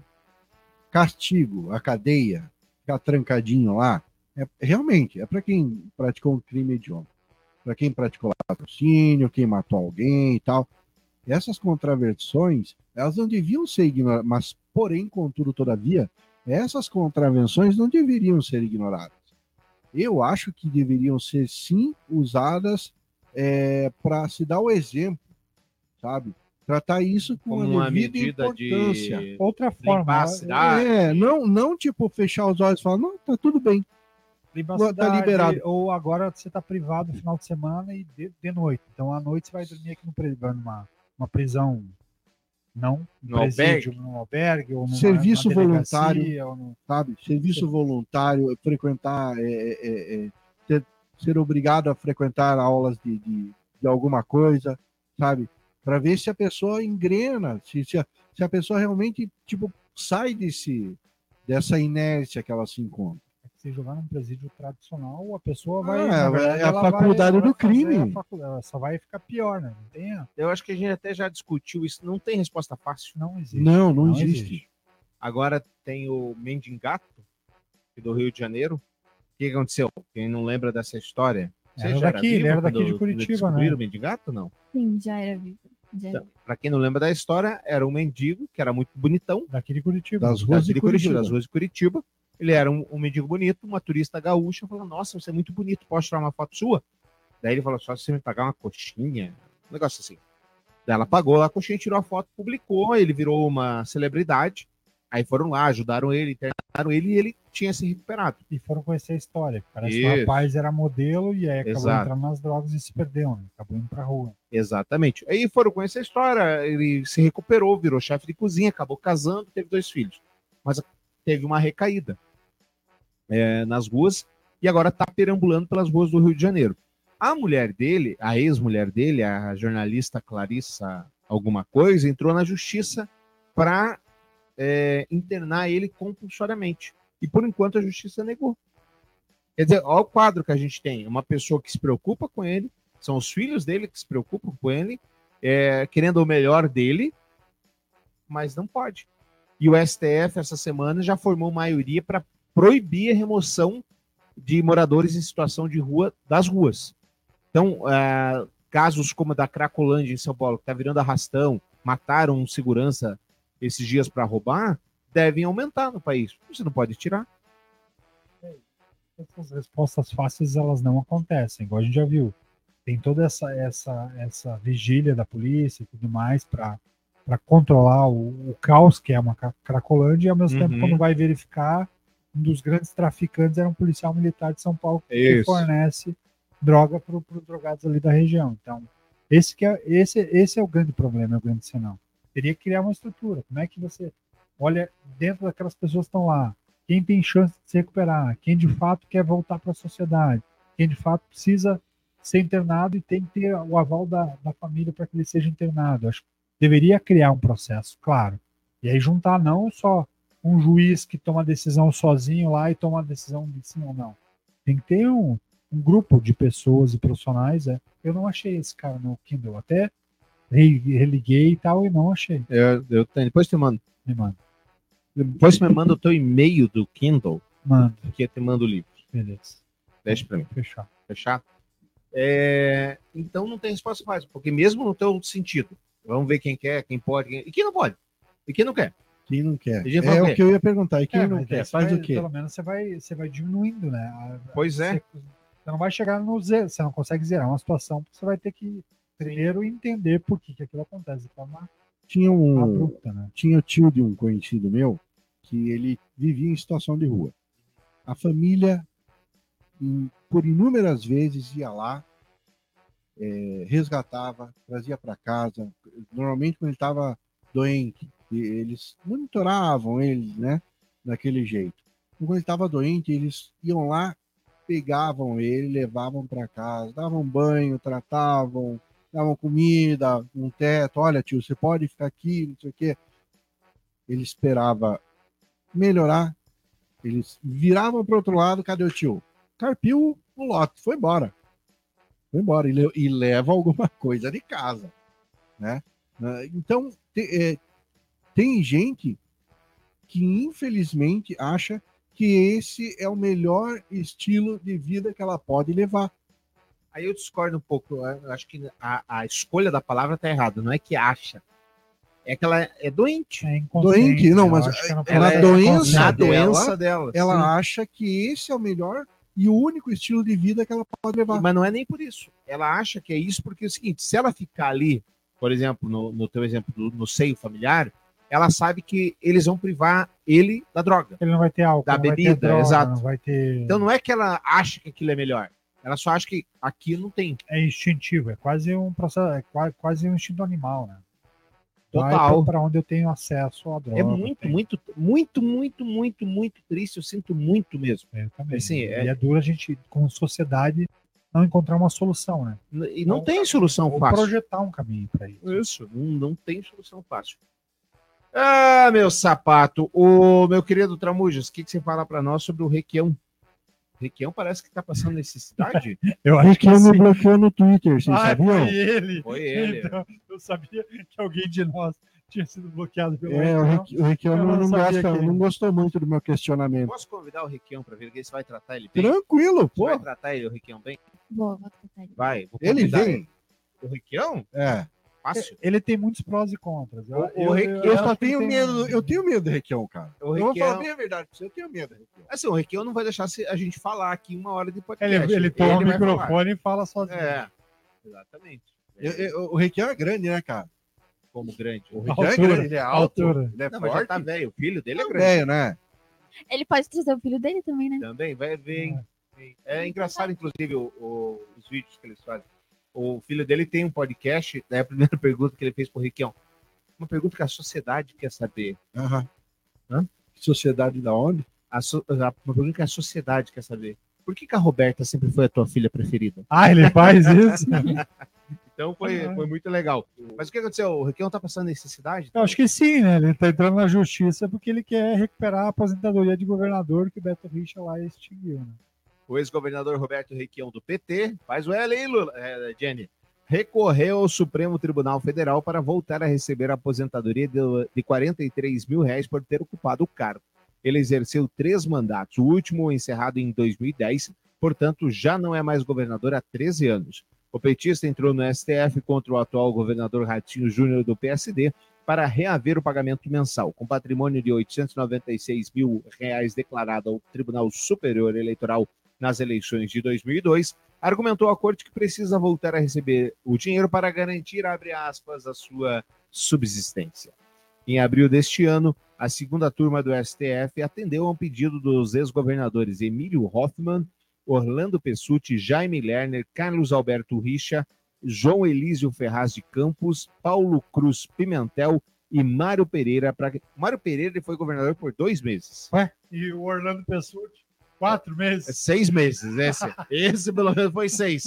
castigo, a cadeia, ficar trancadinho lá, é, realmente, é para quem praticou um crime hediondo. Para quem praticou latrocínio, quem matou alguém e tal. Essas contravenções, elas não deviam ser ignoradas, mas, porém, contudo, todavia, essas contravenções não deveriam ser ignoradas. Eu acho que deveriam ser, sim, usadas para se dar o exemplo, sabe? Tratar isso com Como a uma medida de importância. Outra limpar forma. cidade. É, não, não tipo fechar os olhos e falar, não, tá tudo bem. Tá liberado. Ou agora você está privado no final de semana e de, de noite. Então à noite você vai dormir aqui no numa uma prisão, não No um presídio, num albergue ou numa, Serviço voluntário. ou num- sabe? Serviço voluntário, frequentar, é, é, é, ter- ser obrigado a frequentar aulas de, de, de alguma coisa, sabe? Para ver se a pessoa engrena, se, se, a, se a pessoa realmente tipo sai desse dessa inércia que ela se encontra. Se jogar num presídio tradicional, a pessoa vai. Ah, é verdade, a ela vai- faculdade do vai fazer crime. a facu- Ela só vai ficar pior, né? Não tem, a- Eu acho que a gente até já discutiu isso. Não tem resposta fácil. não existe. Não, não, Não existe. existe. Agora tem o Mendingato, do Rio de Janeiro. O que que aconteceu? Quem não lembra dessa história? Você Era já daqui, era daqui quando de Curitiba, descobriram né? o Mendigato, não? Sim, já era vivo. Então, Pra quem não lembra da história, era um mendigo que era muito bonitão, Daqui de Curitiba. Das ruas de Curitiba. das ruas de Curitiba. Ele era um, um mendigo bonito, uma turista gaúcha, falou: Nossa, você é muito bonito, posso tirar uma foto sua? Daí ele falou: Só se você me pagar uma coxinha, um negócio assim. Daí ela pagou a coxinha, tirou a foto, publicou, ele virou uma celebridade. Aí foram lá, ajudaram ele, internaram ele e ele tinha se recuperado. E foram conhecer a história. Parece que Isso. o rapaz era modelo e aí acabou Exato. entrando nas drogas e se perdeu, né? Acabou indo pra rua. Exatamente. Aí foram conhecer a história, ele se recuperou, virou chefe de cozinha, acabou casando, teve dois filhos. Mas teve uma recaída é, nas ruas e agora está perambulando pelas ruas do Rio de Janeiro. A mulher dele, a ex-mulher dele, a jornalista Clarissa alguma coisa, entrou na justiça para internar ele compulsoriamente. E por enquanto a justiça negou. Quer dizer, olha o quadro que a gente tem. Uma pessoa que se preocupa com ele, são os filhos dele que se preocupam com ele, é, querendo o melhor dele, mas não pode. E o STF, essa semana, já formou maioria para proibir a remoção de moradores em situação de rua das ruas. Então, é, casos como a da Cracolândia em São Paulo, que está virando arrastão, mataram um segurança esses dias para roubar, devem aumentar no país. Você não pode tirar. Essas respostas fáceis, elas não acontecem, igual a gente já viu. Tem toda essa essa essa vigília da polícia e tudo mais para para controlar o, o caos que é uma cra- cracolândia e ao mesmo tempo Uhum. quando vai verificar um dos grandes traficantes era um policial militar de São Paulo que Isso. fornece droga para os drogados ali da região. Então, esse, que é, esse, esse é o grande problema, é o grande senão. Teria que criar uma estrutura. Como é que você olha dentro daquelas pessoas que estão lá? Quem tem chance de se recuperar? Quem de fato quer voltar para a sociedade? Quem de fato precisa ser internado e tem que ter o aval da, da família para que ele seja internado? Acho que deveria criar um processo, claro. E aí juntar não só um juiz que toma a decisão sozinho lá e toma a decisão de sim ou não. Tem que ter um, um grupo de pessoas e profissionais. É. Eu não achei esse cara no Kindle, até religuei e tal, e não achei. Eu, eu tenho. Depois te mando. Me manda. Depois me manda o teu e-mail do Kindle, Manda, que eu te mando o livro. beleza. Deixa para mim. Fechar. Fechar? É, então não tem resposta fácil, porque mesmo no teu sentido, vamos ver quem quer, quem pode, quem... e quem não pode, e quem não quer. Quem não quer? É o o que eu ia perguntar. E quem É, não quer? Faz vai- o quê? Pelo menos você vai, você vai diminuindo, né? Pois é. Você, você não vai chegar no zero, você não consegue zerar uma situação, você vai ter que primeiro entender por que, que aquilo acontece de forma Tinha um, abrupta, né? tinha tio de um conhecido meu que ele vivia em situação de rua. A família, por inúmeras vezes, ia lá, eh, resgatava, trazia para casa. Normalmente, quando ele estava doente, eles monitoravam ele, né? Daquele jeito. Quando ele estava doente, eles iam lá, pegavam ele, levavam para casa, davam banho, tratavam, davam comida, um teto. Olha, tio, você pode ficar aqui, não sei o quê. ele esperava melhorar, eles viravam para outro lado, cadê o tio? Carpiu o lote, foi embora. Foi embora e, e leva alguma coisa de casa, né? Ah, Então, te- é, tem gente que infelizmente acha que esse é o melhor estilo de vida que ela pode levar. Aí eu discordo um pouco. Eu acho que a, a escolha da palavra tá errada. Não é que acha. É que ela é doente. É Doente, não, mas ela ela na é doença na doença dela. ela sim. acha que esse é o melhor e o único estilo de vida que ela pode levar. Mas não é nem por isso. Ela acha que é isso porque é o seguinte: se ela ficar ali, por exemplo, no, no teu exemplo do, no seio familiar, ela sabe que eles vão privar ele da droga. Ele não vai ter álcool, Da não vai ter bebida, droga, exato. não vai ter... Então não é que ela acha que aquilo é melhor. Ela só acha que aqui não tem. É instintivo, é quase um processo, é qua- quase um instinto animal, né? Total. Para onde eu tenho acesso à droga. É muito, muito, muito, muito, muito, muito triste. Eu sinto muito mesmo. É, também. Assim, é- E é duro a gente, como sociedade, não encontrar uma solução, né? E não tem solução Ou fácil. projetar um caminho para isso. Isso, não, não tem solução fácil. Ah, meu sapato. O meu querido Tramujas, o que, que você fala para nós sobre o Requião? O Requião parece que tá passando necessidade. Eu Acho que ele me sim. bloqueou no Twitter, vocês Ah, sabiam? foi ele. Foi ele. Então, eu sabia que alguém de nós tinha sido bloqueado pelo É, o Requião. Requi- o Requião não, não gosta- que- não gostou muito do meu questionamento. Posso convidar o Requião para ver que você vai tratar ele bem? Tranquilo, Você pô. vai tratar ele, o Requião, bem? Vou, vou tratar ele. Vai. vou Ele vem. O Requião? É. Fácil. Ele tem muitos prós e contras. Eu, O- o eu- Requião- eu Eu só tenho tem- medo, eu tenho medo do Requião, cara. O Eu vou Requião- falar bem a verdade pra você, eu tenho medo do Requião. Assim, o Requião não vai deixar a gente falar aqui uma hora de Ele, podcast. ele toma o vai falar. microfone e fala sozinho. É, exatamente. Eu- eu- o Requião é grande, né, cara? Como grande. O Requião é Altura, grande, ele é alto, altura. ele é Não, mas já forte. tá velho. O filho dele é é grande. velho, né? Ele pode trazer o filho dele também, né? Também, vai ver. hein? É engraçado, inclusive, o- o- os vídeos que eles fazem. O filho dele tem um podcast, daí a primeira pergunta que ele fez pro Requião. Uma pergunta que a sociedade quer saber. Aham. Hã? Sociedade da onde? A so- uma pergunta que a sociedade quer saber. Por que, que a Roberta sempre foi a tua filha preferida? Ah, ele faz isso? Então foi, Ah. foi muito legal. Mas o que aconteceu? O Requião tá passando necessidade? Eu acho que sim, né? Ele tá entrando na justiça porque ele quer recuperar a aposentadoria de governador que o Beto Richa lá extinguiu, né? O ex-governador Roberto Requião do PT, faz o L aí, Lula, é, Jenny, recorreu ao Supremo Tribunal Federal para voltar a receber a aposentadoria de, de 43 mil reais por ter ocupado o cargo. Ele exerceu três mandatos, o último encerrado em 2010, portanto já não é mais governador há 13 anos. O petista entrou no STF contra o atual governador Ratinho Júnior do PSD para reaver o pagamento mensal, com patrimônio de 896 mil reais declarado ao Tribunal Superior Eleitoral nas eleições de 2002, argumentou à corte que precisa voltar a receber o dinheiro para garantir, aspas, a sua subsistência. Em abril deste ano, a segunda turma do STF atendeu a um pedido dos ex-governadores Emílio Hoffmann, Orlando Pessutti, Jaime Lerner, Carlos Alberto Richa, João Elísio Ferraz de Campos, Paulo Cruz Pimentel e Mário Pereira. Pra... Mário Pereira foi governador por dois meses. Ué? E o Orlando Pessutti, quatro meses. Seis meses, esse. Esse pelo menos foi seis.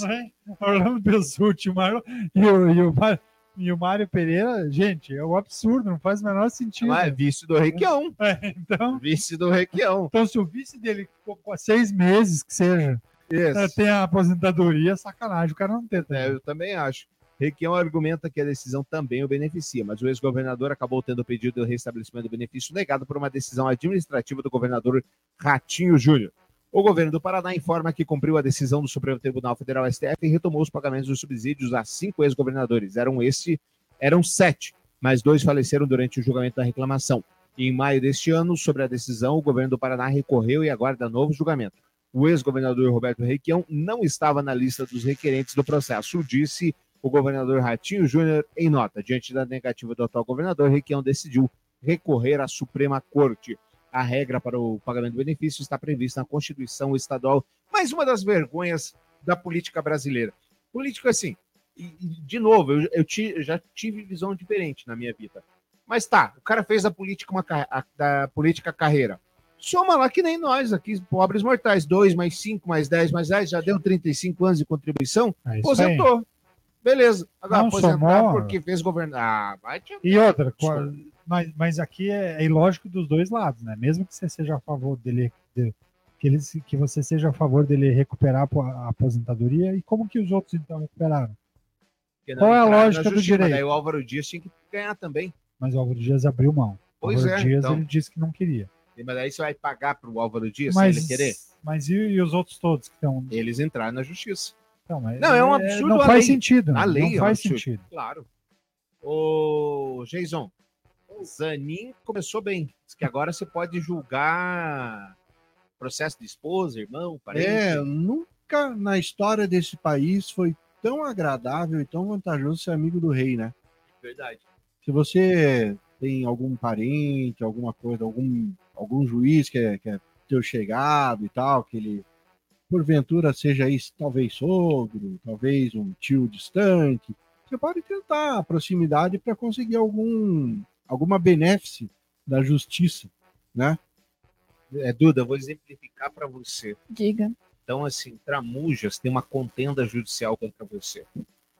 Orlando Pessutti, o Mário, e, o, e, o, Mário- e o Mário Pereira, gente, é um absurdo, não faz o menor sentido. Mas é vice do Requião. É, então, Vice do Requião. então, se o vice dele ficou com seis meses, que seja, é, Isso. tem a aposentadoria, sacanagem, o cara não tem. É, eu também acho. Requião argumenta que a decisão também o beneficia, mas o ex-governador acabou tendo o pedido de restabelecimento do benefício negado por uma decisão administrativa do governador Ratinho Júnior. O governo do Paraná informa que cumpriu a decisão do Supremo Tribunal Federal STF e retomou os pagamentos dos subsídios a cinco ex-governadores. Eram esse, eram sete, mas dois faleceram durante o julgamento da reclamação. Em maio deste ano, sobre a decisão, o governo do Paraná recorreu e aguarda novo julgamento. O ex-governador Roberto Requião não estava na lista dos requerentes do processo, disse o governador Ratinho Júnior em nota. Diante da negativa do atual governador, Requião decidiu recorrer à Suprema Corte. A regra para o pagamento do benefício está prevista na Constituição Estadual. Mais uma das vergonhas da política brasileira. Político assim, e, de novo, eu, eu ti- eu já tive visão diferente na minha vida. Mas tá, o cara fez da política uma a- da política carreira. Soma lá que nem nós aqui, pobres mortais. 2 mais 5 mais 10 mais 10, já deu 35 anos de contribuição, É isso aí. aposentou. Beleza. Agora, Não aposentar somou. porque fez governar. Ah, vai te... E outra, qua- Mas, mas aqui é, é ilógico dos dois lados, né? Mesmo que você seja a favor dele, de- que, ele, se- que você seja a favor dele recuperar a po- a aposentadoria, e como que os outros então recuperaram? Qual é a lógica do direito? Daí o Álvaro Dias tinha que ganhar também. Mas o Álvaro Dias abriu mão. O Pois Álvaro é, Dias então. ele disse que não queria. Mas daí você vai pagar pro Álvaro Dias Mas, sem ele querer? mas e, e os outros todos que estão. Eles entraram na justiça. Não, mas Não, é um absurdo Não faz lei. sentido. A né? lei é não um faz absurdo. sentido. Claro. Ô, Jason, Zanin começou bem. Diz que agora você pode julgar processo de esposa, irmão, parente. É, nunca na história desse país foi tão agradável e tão vantajoso ser amigo do rei, né? Verdade. Se você tem algum parente, alguma coisa, algum, algum juiz que é, que é teu chegado e tal, que ele, porventura, seja isso, talvez sogro, talvez um tio distante, você pode tentar a proximidade para conseguir algum, alguma benefício da justiça, né? É, Duda, vou exemplificar para você. Diga. Então, assim, Tramujas tem uma contenda judicial contra você.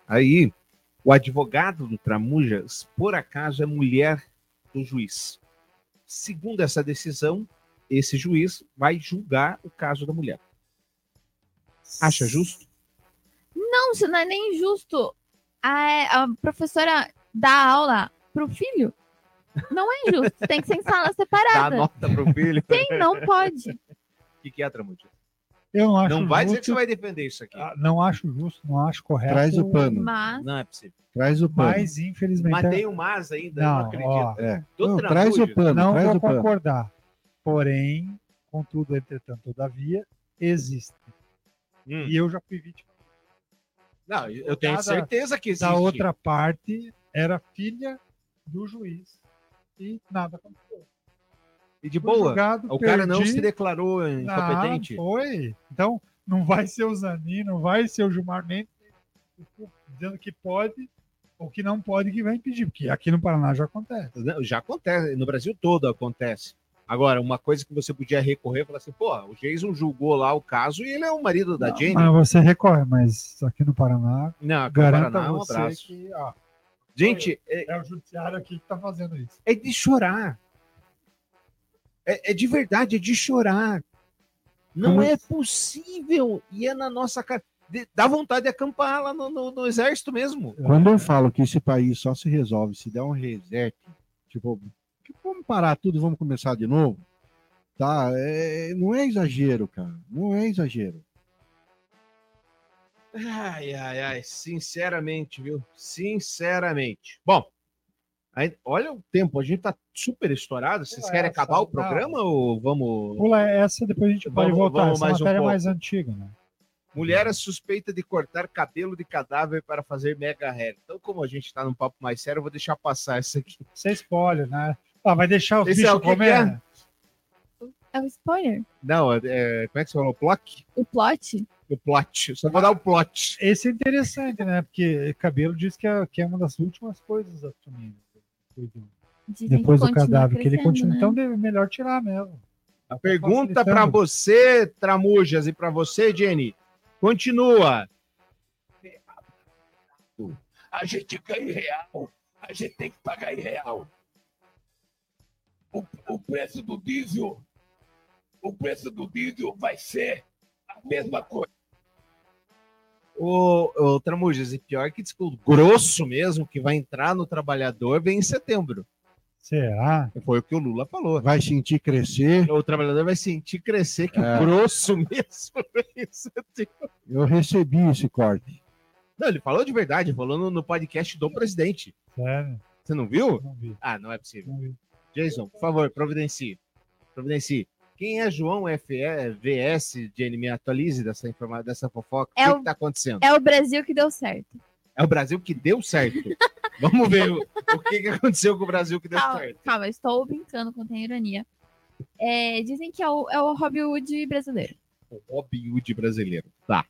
Aí, o advogado do Tramujas, por acaso, é mulher do juiz. Segundo essa decisão, esse juiz vai julgar o caso da mulher. Acha justo? Não, isso não é nem justo. A, a professora dá aula pro filho. Não é justo. Tem que ser em sala Dá separada. nota pro filho. Sim, não pode. O que, que é, Tramujas? Eu não acho Não vai dizer que justo. você vai defender isso aqui. Ah, Não acho justo, não acho correto. Traz o pano. Mas Não é possível. Traz o pano. Mas, infelizmente. Mas é- tem o mas ainda, não Não, acredito. ó, É. Não, traz o pano, não traz vou o pano. concordar. Porém, contudo, entretanto, todavia, existe. Hum. E eu já fui vítima. Não, eu tenho Cada- certeza que existe. Da outra parte, era filha do juiz. E nada aconteceu. E de boa. julgado, O cara não perdi. se declarou incompetente. Ah, foi. Então, não vai ser o Zanin, não vai ser o Gilmar Mendes dizendo que pode ou que não pode que vai impedir, porque aqui no Paraná já acontece. Não, Já acontece, no Brasil todo acontece. Agora, uma coisa que você podia recorrer, falar assim, pô, o Jason julgou lá o caso e ele é o marido da Jenny. Mas você recorre, mas aqui no Paraná, Não, aqui no garanta Paraná, um você abraço. que ó, Gente, é, é o judiciário aqui que tá fazendo isso. é de chorar. É, é de verdade, é de chorar. Não Como- é possível. E é na nossa cara. De- Dá vontade de acampar lá no, no- no exército mesmo. Quando eu falo que esse país só se resolve se der um reset, tipo, que vamos parar tudo e vamos começar de novo, tá? É, não é exagero, cara. Não é exagero. Ai, ai, ai, sinceramente, viu? Sinceramente. Bom, aí, olha o tempo, a gente tá super estourado. Vocês Pula querem essa, acabar o não. programa ou vamos. Pula essa, depois a gente pode Vamos- voltar. vamos Essa mais um matéria é pouco. mais antiga, né? Mulher é suspeita de cortar cabelo de cadáver para fazer mega hair. Então, como a gente tá num papo mais sério, eu vou deixar passar essa aqui. Você spoiler, né? Ah, vai deixar os Esse é bichos o comer? é o spoiler. Não, é, como é que você falou? Plot? O plot. O plot. Só vou dar o plot. Esse é interessante, né? Porque cabelo diz que é, que é uma das últimas coisas a sumir. Dizem Depois do cadáver, que ele continua. né? Então é melhor tirar mesmo. A pergunta para você, Tramujas, e para você, Jenny, continua. A gente ganha em real. A gente tem que pagar em real. O, o preço do diesel. O preço do diesel vai ser a mesma coisa. O, o Tramujas, e pior que o grosso mesmo, que vai entrar no trabalhador, vem em setembro. Será? Foi o que o Lula falou. Vai sentir crescer. O trabalhador vai sentir crescer que É. o grosso mesmo vem em setembro. Eu recebi esse corte. Não, ele falou de verdade, falou no, no podcast do presidente. Sério? Você não viu? Não vi. Ah, não é possível. Não vi. Jason, por favor, providencie. Providencie. Quem é João FE, VS, Jenny? Me atualize dessa informação, dessa fofoca. É o que, o- que tá acontecendo? É o Brasil que deu certo. É o Brasil que deu certo. Vamos ver o, o que, que aconteceu com o Brasil que deu Calma, certo. calma, estou brincando com tem ironia. É, dizem que é o, é o Robin Hood brasileiro. O Robin Hood brasileiro. Tá.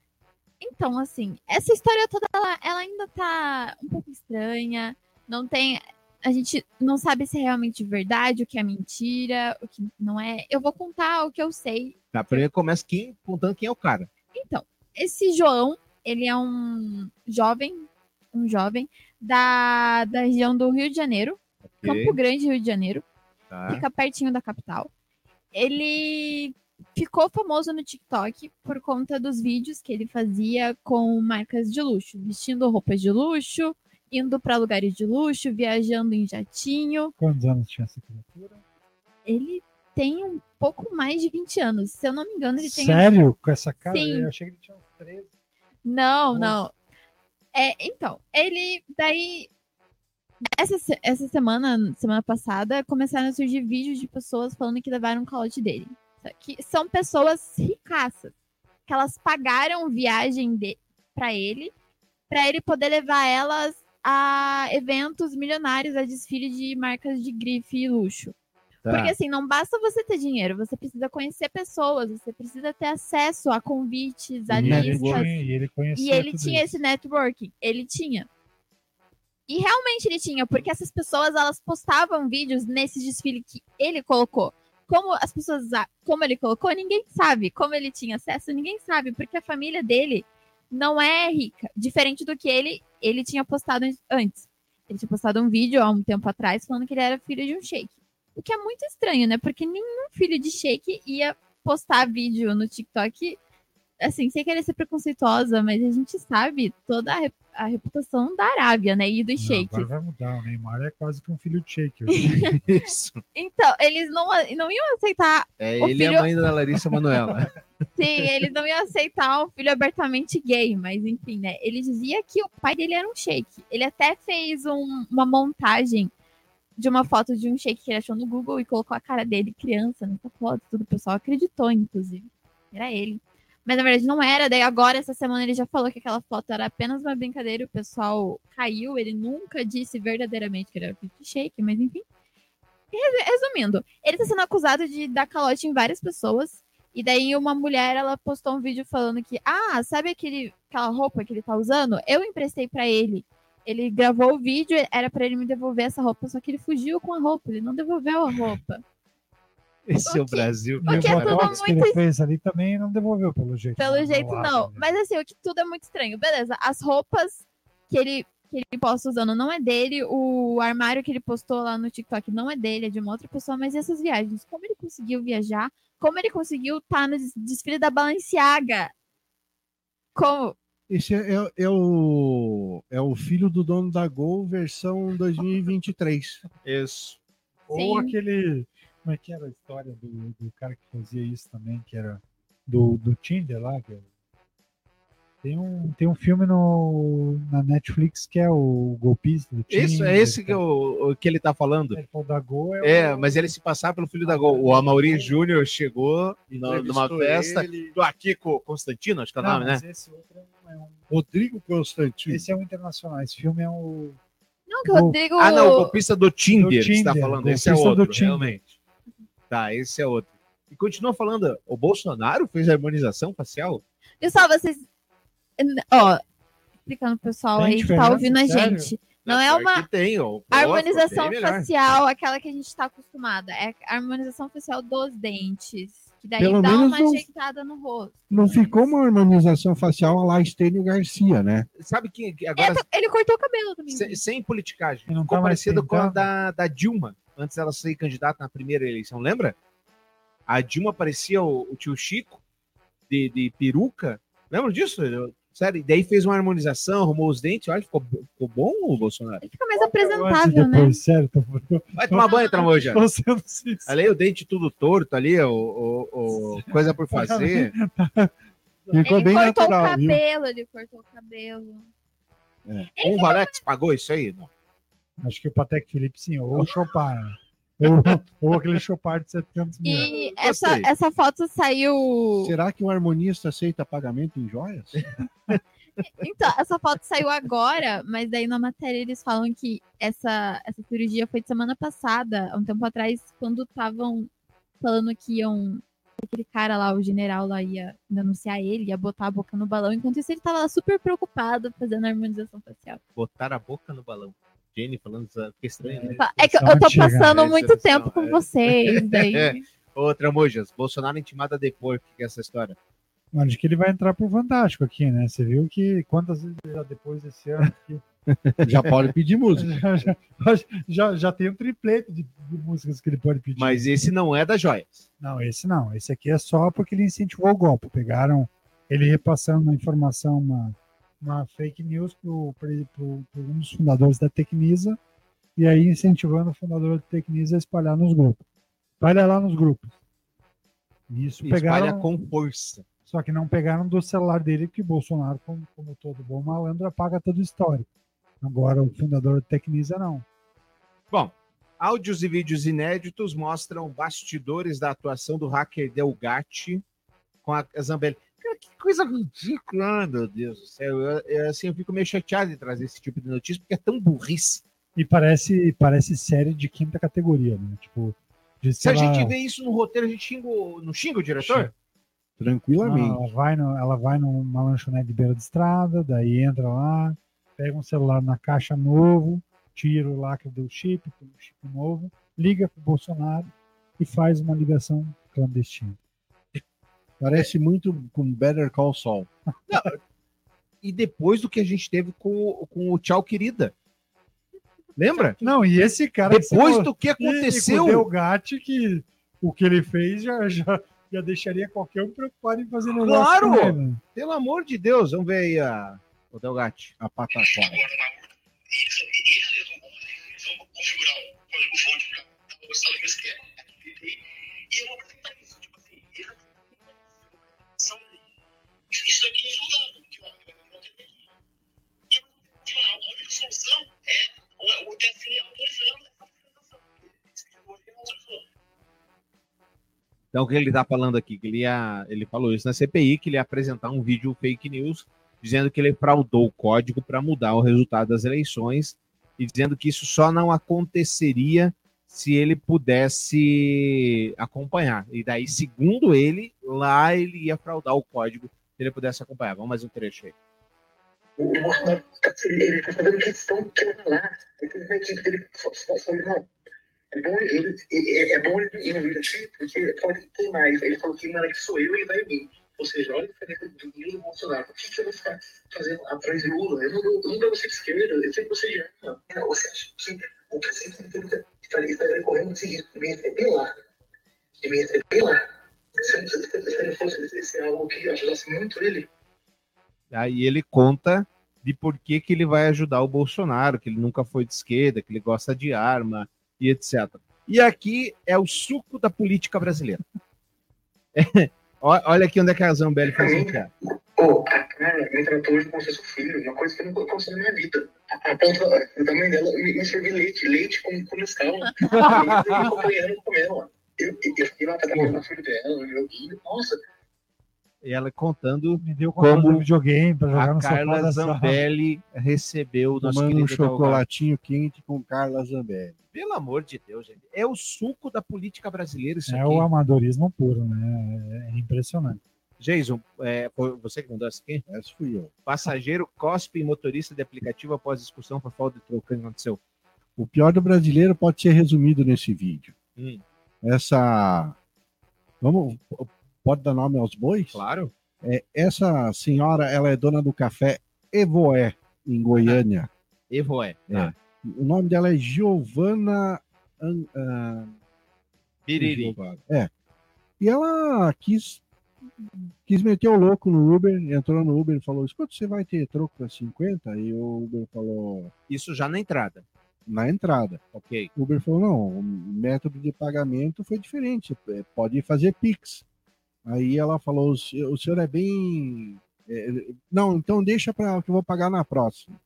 Então, assim, essa história toda, ela, ela ainda tá um pouco estranha. Não tem. A gente não sabe se é realmente verdade, o que é mentira, o que não é. Eu vou contar o que eu sei. Tá, primeiro começa quem, contando quem é o cara. Então, esse João, ele é um jovem, um jovem da, da região do Rio de Janeiro. Campo Grande, Rio de Janeiro. Tá. Fica pertinho da capital. Ele ficou famoso no TikTok por conta dos vídeos que ele fazia com marcas de luxo, vestindo roupas de luxo, indo para lugares de luxo, viajando em jatinho. Quantos anos tinha essa criatura? Ele tem um pouco mais de 20 anos. Se eu não me engano, ele tem. Sério? Com essa cara? Sim. Eu achei que ele tinha uns 13. Não, Nossa. não. É, então, ele daí essa, essa semana, semana passada, começaram a surgir vídeos de pessoas falando que levaram um calote dele. Que são pessoas ricaças, que elas pagaram viagem de, para ele, para ele poder levar elas a eventos milionários, a desfile de marcas de grife e luxo. Tá. Porque assim, não basta você ter dinheiro, você precisa conhecer pessoas, você precisa ter acesso a convites, a E ele listas. tinha- e ele E ele tinha isso. esse networking, ele tinha. E realmente ele tinha, porque essas pessoas elas postavam vídeos nesse desfile que ele colocou. Como as pessoas, como ele colocou, ninguém sabe. Como ele tinha acesso, ninguém sabe, porque a família dele não é rica, diferente do que ele ele tinha postado an- antes. Ele tinha postado um vídeo há um tempo atrás falando que ele era filho de um sheik. O que é muito estranho, né? Porque nenhum filho de sheik ia postar vídeo no TikTok assim, sem querer ser preconceituosa, mas a gente sabe toda a, rep- a reputação da Arábia, né? E dos Não, sheiks. agora vai mudar. O Neymar é quase que um filho de shake. hoje. Isso. Então, eles não, não iam aceitar. É o ele filho- a mãe da Larissa Manoela. Sim, eles não iam aceitar um filho abertamente gay, mas enfim, né? Ele dizia que o pai dele era um sheik. Ele até fez um- uma montagem de uma foto de um sheik que ele achou no Google e colocou a cara dele, criança, nessa foto. Tudo o pessoal acreditou, inclusive. Era ele. Mas na verdade não era. Daí agora, essa semana, ele já falou que aquela foto era apenas uma brincadeira. O pessoal caiu. Ele nunca disse verdadeiramente que ele era filho de sheik, mas enfim. Resu- Resumindo, ele está sendo acusado de dar calote em várias pessoas. E daí uma mulher, ela postou um vídeo falando que, ah, sabe aquele, aquela roupa que ele tá usando? Eu emprestei pra ele. Ele gravou o vídeo, era pra ele me devolver essa roupa, só que ele fugiu com a roupa, ele não devolveu a roupa. Esse é o Brasil. E o que é tudo botox que muito ele fez ali também não devolveu, pelo jeito. Pelo né? jeito, lado, não. né? Mas assim, o que tudo é muito estranho. Beleza, as roupas que ele, que ele posta usando não é dele, o armário que ele postou lá no TikTok não é dele, é de uma outra pessoa, mas e essas viagens? Como ele conseguiu viajar? Como ele conseguiu estar no des- desfile da Balenciaga? Como? Esse é, é- é o, é o filho do dono da Gol, versão 2023. Isso. Ou Sim. aquele. Como é que era a história do, do cara que fazia isso também, que era do, do Tinder lá? Que é- tem, um, tem um filme no, na Netflix que é o golpista do Tinder. Isso, é esse que, o, o que ele tá falando. Ele da Gol é, É, o- mas ele se passar pelo filho da Gol. O Amaury Júnior chegou na- numa festa. ele. Tô aqui com o Constantino, acho que é o nome, né? mas esse outro é um- Rodrigo Constantino. Esse é um internacional. Esse filme é um. Não, que o Rodrigo. Ah, não, o golpista do Tinder, Do que você tá Tinder, falando. Esse é golpista do outro, Tinder. realmente. Tá, esse é outro. E continua falando, o Bolsonaro fez a harmonização facial? Pessoal, vocês. Ó, explicando pro pessoal aí Tem que tá diferença? ouvindo a Sério? gente. Não é uma tem, ó. Harmonização facial, aquela que a gente tá acostumada. É a harmonização facial dos dentes. Que daí Pelo dá uma não- ajeitada no rosto. Não ficou uma harmonização facial a lá Estênio Garcia, né? Sabe que que Ele, agora, ele cortou o cabelo também. sem, sem politicagem, não ficou tá mais parecido com a da, da Dilma, antes dela ser candidata na primeira eleição, lembra? A Dilma parecia o, o tio Chico, de, de peruca. Lembra disso? Sério, e daí fez uma harmonização, arrumou os dentes, olha, ficou, ficou bom o Bolsonaro. Ele fica mais apresentável, né? depois, sério, tô, tô, Vai tomar banho, Tramoja. Ali o dente tudo torto ali, o, o, o- coisa por fazer. Ficou Ele bem cortou o natural, viu? cabelo, ele cortou o cabelo. Um Valex pagou isso aí? Não. Acho que o Patek Felipe sim, ou o Chopin. Ou, ou aquele Chopin de 700 mil. E essa, Gostei. essa foto saiu. Será que o harmonista aceita pagamento em joias? Então, essa foto saiu agora, mas daí na matéria eles falam que essa, essa cirurgia foi de semana passada, há um tempo atrás, quando estavam falando que iam. Aquele cara lá, o general lá, ia denunciar ele, ia botar a boca no balão. Enquanto isso, ele tava lá super preocupado fazendo a harmonização facial. Botar a boca no balão. Jenny falando estranho, né? É que eu tô passando né? muito Essa tempo com é. vocês. Daí. Ô, Tramojas, Bolsonaro intimado a depor, o que é essa história? Acho que ele vai entrar pro Fantástico aqui, né? Você viu que quantas vezes já depois desse ano que Já pode pedir música. Já, já, já, já tem um triplete de, de músicas que ele pode pedir. Mas esse não é das joias. Não, esse não. Esse aqui é só porque ele incentivou o golpe. Pegaram ele repassando uma informação, uma, uma fake news para um dos fundadores da Tecnisa e aí incentivando o fundador da Tecnisa a espalhar nos grupos. Espalha lá nos grupos. Isso Espalha pegaram. com força. Só que não pegaram do celular dele, que Bolsonaro, como, como todo bom malandro, apaga todo o histórico. Agora o fundador da Tecnisa não. Bom, áudios e vídeos inéditos mostram bastidores da atuação do hacker Delgatti com a Zambelli. Cara, que coisa ridícula, meu Deus do céu. Eu, eu, assim, eu fico meio chateado de trazer esse tipo de notícia, porque é tão burrice. E parece, parece série de quinta categoria, né? Tipo, de, Se a lá, gente vê isso no roteiro, a gente xinga, o- não xinga o diretor? Tranquilamente. Ela vai, no, ela vai numa lanchonete de beira de estrada, daí entra lá, pega um celular na caixa novo, tira o lacre do chip, põe um chip novo, liga pro Bolsonaro e faz uma ligação clandestina. Parece muito com Better Call Saul. E depois do que a gente teve com, o- com o Tchau Querida. Lembra? Não, e esse cara. Depois falou- do que aconteceu. o Delgatti, que o que ele fez já, já, já deixaria qualquer um preocupado em fazer negócio Claro! né? Pelo amor de Deus, vamos ver aí a, o Delgatti. A. Isso Então, o que ele está falando aqui? Que ele, ia, ele falou isso na CPI, que ele ia apresentar um vídeo fake news dizendo que ele fraudou o código para mudar o resultado das eleições e dizendo que isso só não aconteceria se ele pudesse acompanhar. E daí, segundo ele, lá ele ia fraudar o código se ele pudesse acompanhar. Vamos mais um trecho aí. O Bolsonaro ele está fazendo questão de lá. Ele só, só, só não. É bom ele, ele- é bom ele ir assim, porque pode ter mais. Ele falou que mano, que sou eu e vai em mim. Ou seja, olha a diferença do Lula e Bolsonaro. Por que você vai ficar fazendo atrás de Lula? Eu não, eu não devo ser de esquerda, eu sei que você já é. Você acha que o presidente da República estaria, correndo risco de me receber lá? Me receber lá? Se, se, se, ele fosse esse algo que ajudasse muito ele, Aí ele conta de por que, que ele vai ajudar o Bolsonaro, que ele nunca foi de esquerda, que ele gosta de arma e etc. E aqui é o suco da política brasileira. Ó- Olha aqui onde é que a Zambelli faz enfiar. Pô, a cara me tratou hoje como se fosse um filho, uma coisa que eu nunca aconteceu na minha vida. A, ponta da mãe dela me, me serviu leite, leite com, com Nescau. E eu acompanhando, comendo. ó. Eu, eu, eu fiquei lá trabalhando na filha dela, no joguinho. Nossa, ela contando Me deu como do videogame pra jogar no Carla. Zambelli recebeu o nosso Tomando um chocolatinho quente com Carla Zambelli. Pelo amor de Deus, gente. É o suco da política brasileira isso É aqui. o amadorismo puro, né? É impressionante. Jason, é, você que mandou essa aqui? Essa fui eu. Passageiro cospe motorista de aplicativo após discussão por falta de troco. O que aconteceu? O pior do brasileiro pode ser resumido nesse vídeo. Hum, Essa. Vamos. Pode dar nome aos bois? claro. É, essa senhora, ela é dona do café Evoé, em Goiânia. Evoé. É. O nome dela é Giovana. An- ah, Biriri. É. E ela quis, quis meter o louco no Uber, entrou no Uber e falou: Escuta, você vai ter troco para 50? E o Uber falou: Isso já na entrada. Na entrada. Ok. O Uber falou: Não, o método de pagamento foi diferente, você pode fazer Pix. Aí ela falou: O senhor, é bem. é, não, então deixa para que eu vou pagar na próxima.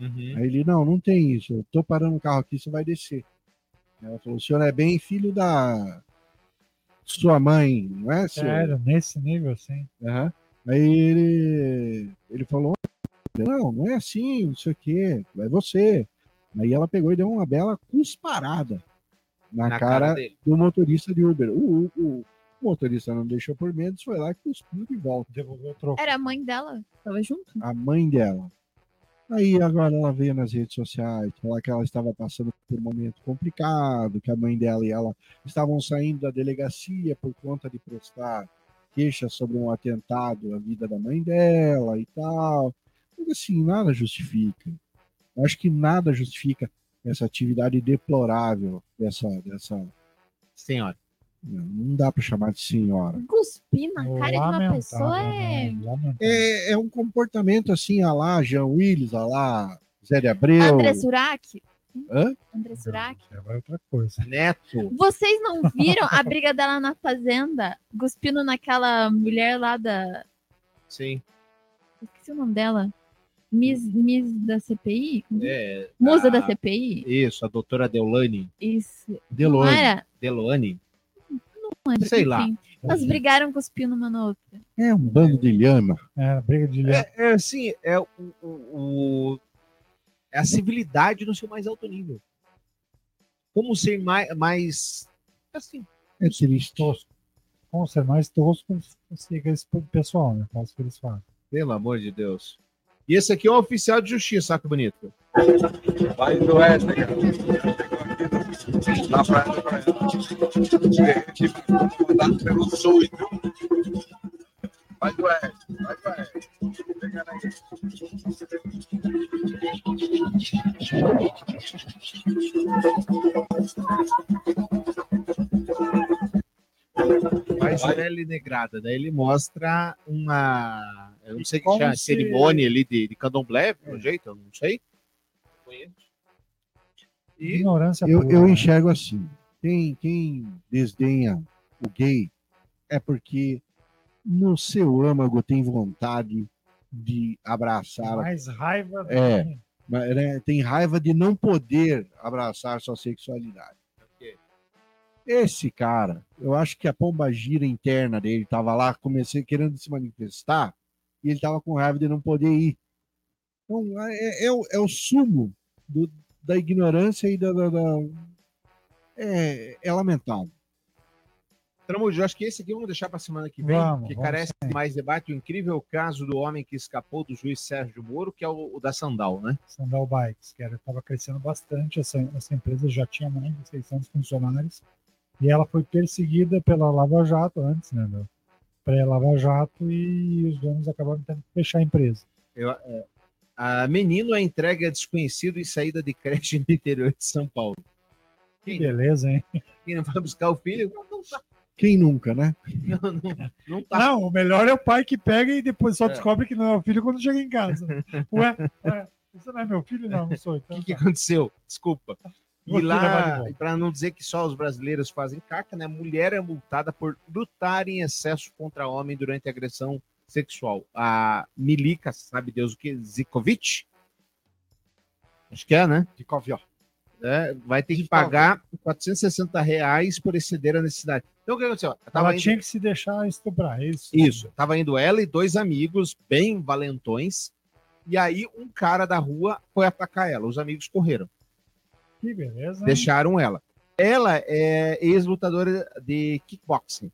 Uhum. Aí ele, não, não tem isso. Eu tô parando o carro aqui, você vai descer. Ela falou, o senhor é bem filho da sua mãe, não é, senhor? Sério, nesse nível assim. Aham. Aí ele, ele falou, não, não é assim, não sei o quê, é você. Aí ela pegou e deu uma bela cusparada na, Na cara, cara do motorista de Uber. O, o- o motorista não deixou por medo, foi lá e cuspiu de volta. Devolveu o troco. Era a mãe dela? Tava junto? a mãe dela. Aí agora ela veio nas redes sociais falar que ela estava passando por um momento complicado, que a mãe dela e ela estavam saindo da delegacia por conta de prestar queixa sobre um atentado à vida da mãe dela e tal. Mas assim, nada justifica. Eu acho que nada justifica essa atividade deplorável dessa, dessa senhora. Não, não dá para chamar de senhora. Cuspir na cara de uma pessoa é. É, é um comportamento assim, a lá Jean Willis, a lá Zé de Abreu. André Surak? Hã? André Surak? É outra coisa. Neto. Vocês não viram a briga dela na fazenda? Cuspindo naquela mulher lá da. Sim. Esqueci o nome dela. Miss, Miss da CPI? É, Musa a- da CPI? Isso, a doutora Deolane. Isso. Não lembro. Sei lá. enfim. Elas brigaram cuspindo uma na outra. É um bando de lhama. É, briga de É, é assim, é o, o- o- é a civilidade no seu mais alto nível. Como ser mais, mais assim, É triste. tosco. Como ser mais tosco, siga esse pessoal, né? Faz o que eles fazem. pelo amor de Deus. E esse aqui é um oficial de justiça, olha que bonito. Vai do cara. Na praia do praia. Tipo, mandado pelo viu? Vai do oeste, vai do oeste. Pegando aí. Pele negrada. Daí ele mostra uma. Eu não sei o que chama, cerimônia ali de, de candomblé, pelo jeito, eu não sei. E Ignorância Eu, pura, eu né? enxergo assim. Quem, quem desdenha o gay é porque no seu âmago tem vontade de abraçar. Mais raiva. É. né, tem raiva de não poder abraçar sua sexualidade. Esse cara, eu acho que a pomba gira interna dele estava lá, comecei querendo se manifestar, e ele estava com raiva de não poder ir. Então, é, é o, é o sumo do- da ignorância e da. da- da- É, é lamentável. Tramujo, acho que esse aqui vamos deixar para semana que vem, Vamos, que vamos carece de mais debate. O incrível caso do homem que escapou do juiz Sérgio Moro, que é o, o da Sandal, né? Sandal Bikes, que estava crescendo bastante. Essa, essa empresa já tinha mais de 600 funcionários e ela foi perseguida pela Lava Jato antes, né? do Pré-Lava Jato e os donos acabaram tendo que fechar a empresa. Eu, é, a menino é entregue a desconhecido em saída de creche no interior de São Paulo. Que beleza, hein? Quem não vai buscar o filho? Não, tá. Quem nunca, né? Não, não, não tá. Não, o melhor é o pai que pega e depois só É. descobre que não é o filho quando chega em casa. Ué, ué, isso não é meu filho? Não, não sou. Então, O que tá. aconteceu? Desculpa. E lá, para não dizer que só os brasileiros fazem caca, né? Mulher é multada por lutar em excesso contra homem durante agressão sexual. A Milica, sabe Deus o que? Zikovic? Acho que é, né? Covió. É, vai ter que pagar 460 reais por exceder a necessidade. Então, o que aconteceu? Eu tava Ela indo- tinha que se deixar estuprar, é isso? Isso. Tava indo ela e dois amigos, bem valentões. E aí, um cara da rua foi atacar ela. Os amigos correram. Que beleza. hein? Deixaram ela. Ela é ex-lutadora de kickboxing.